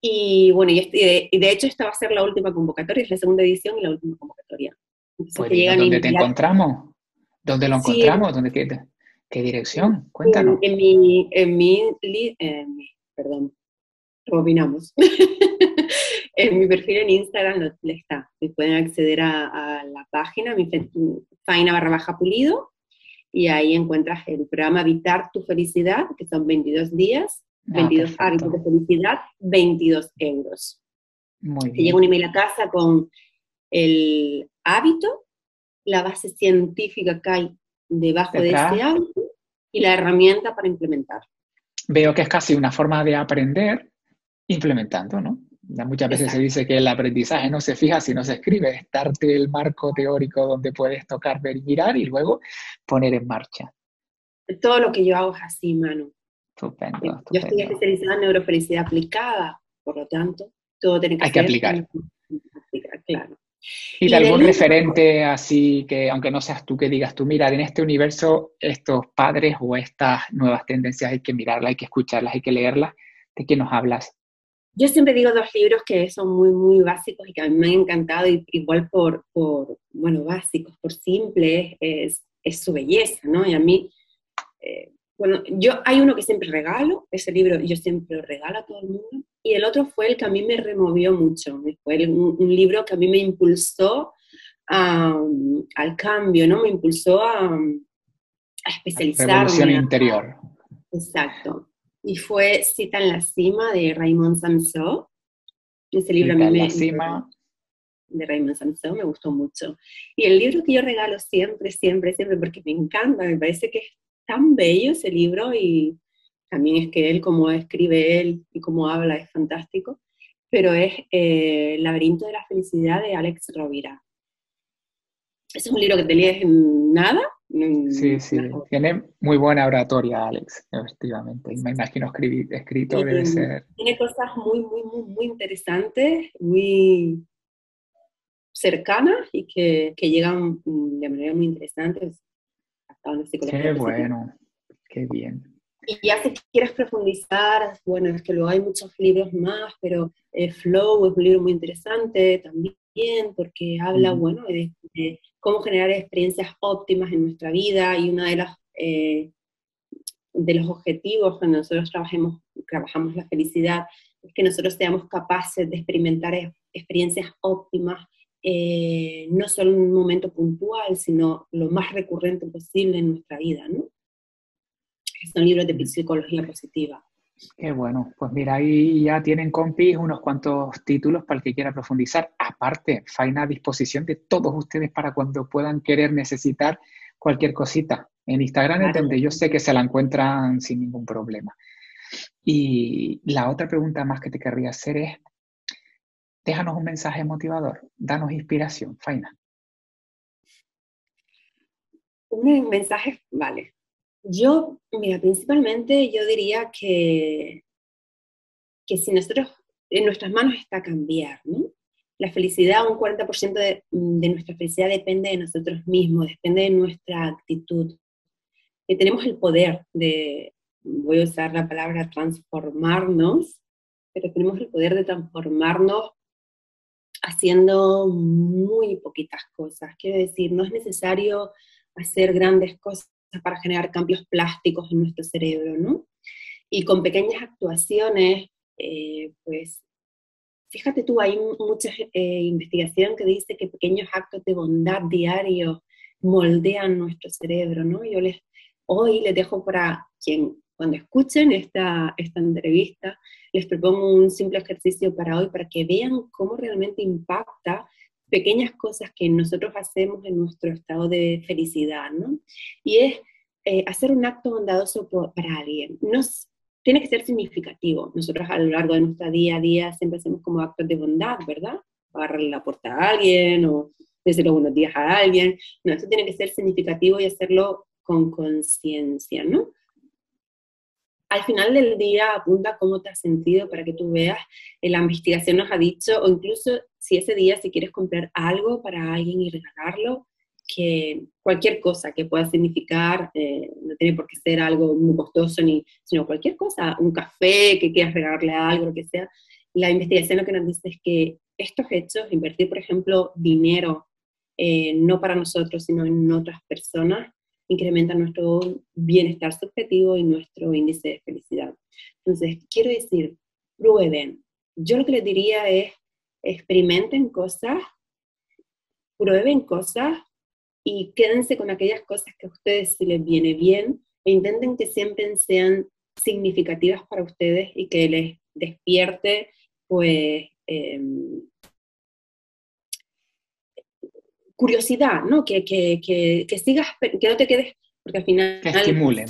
Y bueno, y, de, hecho esta va a ser la última convocatoria, es la segunda edición y la última convocatoria. Pues, ¿Dónde te encontramos? ¿Dónde lo encontramos? ¿Dónde, qué, dirección? Cuéntanos. En, mi, en mi, perdón, opinamos. en mi perfil en Instagram está. Pueden acceder a, la página, mi faina barra baja pulido, y ahí encuentras el programa Habitar tu Felicidad, que son 22 días 22 ah, hábitos de felicidad, 22 euros. Muy bien. Te llega un email a casa con el hábito, la base científica que hay debajo de ese hábito y la herramienta para implementar. Veo que es casi una forma de aprender implementando, ¿no? Muchas veces se dice que el aprendizaje no se fija si no se escribe, es darte el marco teórico donde puedes tocar, ver y mirar y luego poner en marcha. Todo lo que yo hago es así, Manu. Estupendo, Yo estoy especializada en neurofelicidad aplicada, por lo tanto, todo tiene que Hay que aplicar. claro. ¿Y, de algún referente así que, aunque no seas tú que digas tú, mira, en este universo estos padres o estas nuevas tendencias hay que mirarlas, hay que escucharlas, hay que leerlas? ¿De qué nos hablas? Yo siempre digo dos libros que son muy, muy básicos y que a mí me han encantado, igual por, por bueno, básicos, por simples, es, es su belleza, ¿no? Y a mí, eh, bueno, yo hay uno que siempre regalo, ese libro yo siempre lo regalo a todo el mundo, y el otro fue el que a mí me removió mucho, fue un, libro que a mí me impulsó al cambio, ¿no? Me impulsó a, a especializarme. Revolución interior. Exacto. Y fue Cita en la cima de Raymond Samson. Ese libro a mí me... La cima. De Raymond Samson me gustó mucho. Y el libro que yo regalo siempre, siempre, siempre, porque me encanta, me parece que es tan bello ese libro y también es que él, como escribe él y cómo habla, es fantástico, pero es eh, El laberinto de la felicidad de Alex Rovira. Es un libro que te lees en nada. sí, sí, tiene muy buena oratoria, Alex, efectivamente. Me imagino escribir, escrito debe ser... Tiene cosas muy, muy, muy, muy interesantes, muy cercanas y que, que llegan de manera muy interesante. Qué bueno, qué bien. Y ya si quieres profundizar, bueno, es que luego hay muchos libros más, pero eh, Flow es un libro muy interesante también porque habla, bueno, de, cómo generar experiencias óptimas en nuestra vida y una de las eh, de los objetivos cuando nosotros trabajemos, trabajamos la felicidad es que nosotros seamos capaces de experimentar experiencias óptimas eh, no solo en un momento puntual, sino lo más recurrente posible en nuestra vida, ¿no? Son libros de psicología positiva. Qué bueno, pues mira, ahí ya tienen compis unos cuantos títulos para el que quiera profundizar. Aparte, Faina a disposición de todos ustedes para cuando puedan querer necesitar cualquier cosita. En Instagram es donde yo sé que se la encuentran sin ningún problema. Y la otra pregunta más que te querría hacer es, déjanos un mensaje motivador, danos inspiración, Faina. Un mensaje, vale. Yo, mira, principalmente yo diría que, que si nosotros, en nuestras manos está cambiar, ¿no? La felicidad, un 40% de, de nuestra felicidad depende de nosotros mismos, depende de nuestra actitud. Que tenemos el poder de, voy a usar la palabra transformarnos, pero tenemos el poder de transformarnos haciendo muy poquitas cosas. Quiero decir, no es necesario hacer grandes cosas para generar cambios plásticos en nuestro cerebro, ¿no? Y con pequeñas actuaciones, eh, pues, fíjate tú, hay mucha eh, investigación que dice que pequeños actos de bondad diarios moldean nuestro cerebro, ¿no? Yo les, hoy les dejo para quien, cuando escuchen esta, esta entrevista, les propongo un simple ejercicio para hoy, para que vean cómo realmente impacta pequeñas cosas que nosotros hacemos en nuestro estado de felicidad, ¿no? Y es eh, hacer un acto bondadoso para alguien. No, tiene que ser significativo. Nosotros a lo largo de nuestra día a día siempre hacemos como actos de bondad, ¿verdad? Agarrarle la puerta a alguien o decirle buenos días a alguien. No, eso tiene que ser significativo y hacerlo con conciencia, ¿no? Al final del día apunta cómo te has sentido para que tú veas, la investigación nos ha dicho, o incluso si ese día si quieres comprar algo para alguien y regalarlo, que cualquier cosa que pueda significar, eh, no tiene por qué ser algo muy costoso, ni, sino cualquier cosa, un café, que quieras regalarle algo, lo que sea, la investigación lo que nos dice es que estos hechos, invertir, por ejemplo, dinero, eh, no para nosotros, sino en otras personas, incrementa nuestro bienestar subjetivo y nuestro índice de felicidad. Entonces, quiero decir, prueben. Yo lo que les diría es, experimenten cosas, prueben cosas y quédense con aquellas cosas que a ustedes les viene bien e intenten que siempre sean significativas para ustedes y que les despierte pues em, curiosidad, ¿no? Que, que, que, que, sigas, que no te quedes, porque al final... Que estimulen.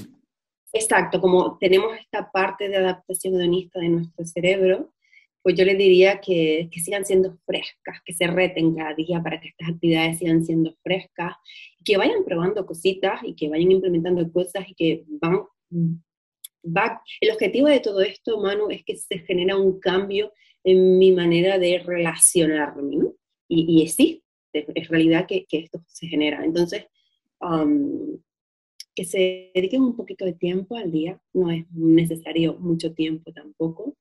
Exacto, como tenemos esta parte de adaptación hedonista de nuestro cerebro, pues yo les diría que, que, sigan siendo frescas, que se reten cada día para que estas actividades sigan siendo frescas, que vayan probando cositas y que vayan implementando cosas y que van, va, el objetivo de todo esto, Manu, es que se genera un cambio en mi manera de relacionarme, ¿no? Y, y existe es realidad que, esto se genera. Entonces, um, que se dediquen un poquito de tiempo al día, no es necesario mucho tiempo tampoco,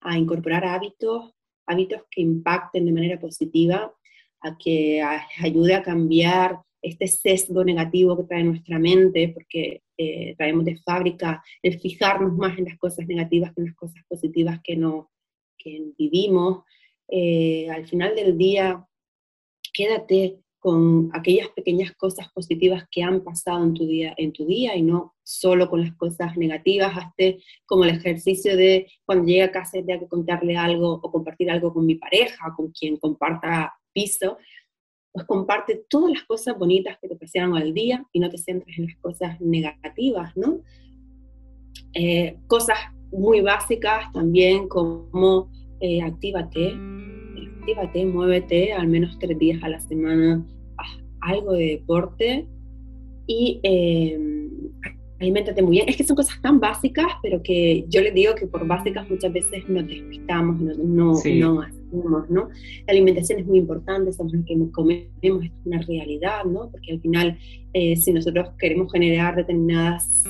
a incorporar hábitos, hábitos que impacten de manera positiva, a que ayude a cambiar este sesgo negativo que trae nuestra mente, porque eh, traemos de fábrica el fijarnos más en las cosas negativas que en las cosas positivas que, no, que vivimos. Eh, al final del día, quédate con aquellas pequeñas cosas positivas que han pasado en tu día, en tu día y no solo con las cosas negativas, hazte como el ejercicio de cuando llegue a casa tenga que contarle algo o compartir algo con mi pareja, con quien comparta piso, pues comparte todas las cosas bonitas que te pasaron al día y no te centres en las cosas negativas, ¿no? Eh, cosas muy básicas también como eh, actívate, actívate, muévete al menos tres días a la semana, haz algo de deporte y eh, alimentate muy bien. Es que son cosas tan básicas, pero que yo les digo que por básicas muchas veces nos despistamos, no, no, no hacemos, ¿no? La alimentación es muy importante, somos los que comemos, es una realidad, ¿no? Porque al final, eh, si nosotros queremos generar determinadas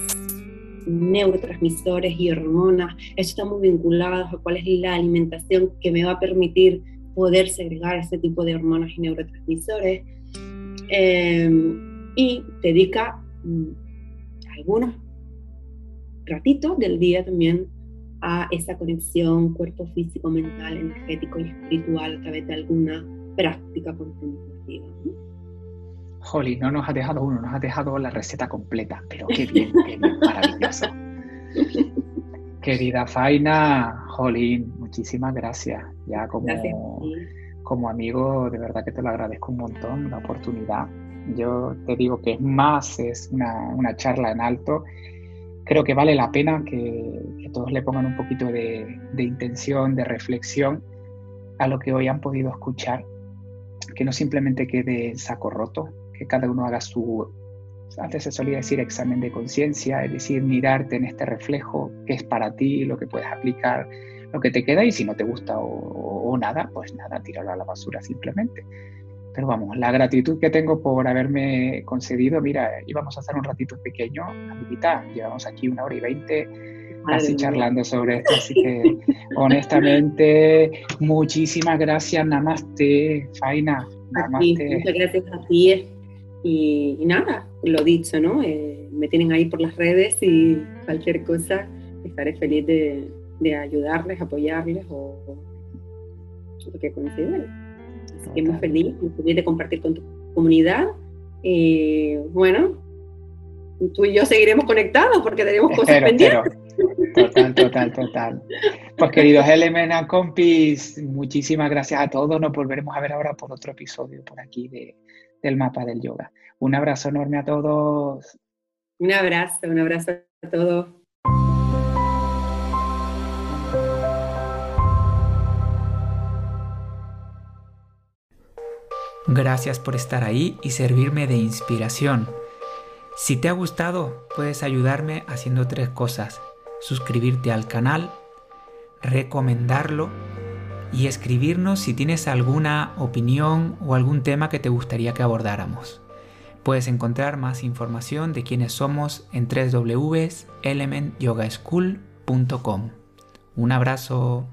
neurotransmisores y hormonas, eso está muy vinculado a cuál es la alimentación que me va a permitir poder segregar ese tipo de hormonas y neurotransmisores. Em, y dedica mm, algunos ratitos del día también a esa conexión cuerpo físico, mental, energético y espiritual a través de alguna práctica contemplativa. Holly, no nos ha dejado uno, nos ha dejado la receta completa, pero qué bien, qué bien, maravilloso. Querida Faina, Jolín, muchísimas gracias. Ya como, como amigo, de verdad que te lo agradezco un montón, la oportunidad. Yo te digo que es más, es una, charla en alto. Creo que vale la pena que, todos le pongan un poquito de, de intención, de reflexión a lo que hoy han podido escuchar, que no simplemente quede saco roto, que cada uno haga su antes se solía decir examen de conciencia, es decir, mirarte en este reflejo, qué es para ti, lo que puedes aplicar, lo que te queda y si no te gusta o, nada, pues nada, tíralo a la basura simplemente. Pero vamos, la gratitud que tengo por haberme concedido, mira, íbamos a hacer un ratito pequeño, a mitad, llevamos aquí una hora y veinte así charlando sobre esto, así que honestamente, muchísimas gracias, Namaste, Faina. Namaste. muchas gracias a ti. Y, nada, lo dicho, ¿no? Eh, me tienen ahí por las redes y cualquier cosa estaré feliz de, de ayudarles, apoyarles o, lo que consideren. Así que muy feliz, muy feliz de compartir con tu comunidad. Eh, bueno, tú y yo seguiremos conectados porque tenemos cosas pendientes. Total, total, total. Pues queridos Elemena, compis, muchísimas gracias a todos. Nos volveremos a ver ahora por otro episodio por aquí de, del mapa del yoga. Un abrazo enorme a todos. Un abrazo, un abrazo a todos. Gracias por estar ahí y servirme de inspiración. Si te ha gustado, puedes ayudarme haciendo tres cosas. Suscribirte al canal, recomendarlo y escribirnos si tienes alguna opinión o algún tema que te gustaría que abordáramos. Puedes encontrar más información de quiénes somos en www.elementyogaschool.com. Un abrazo.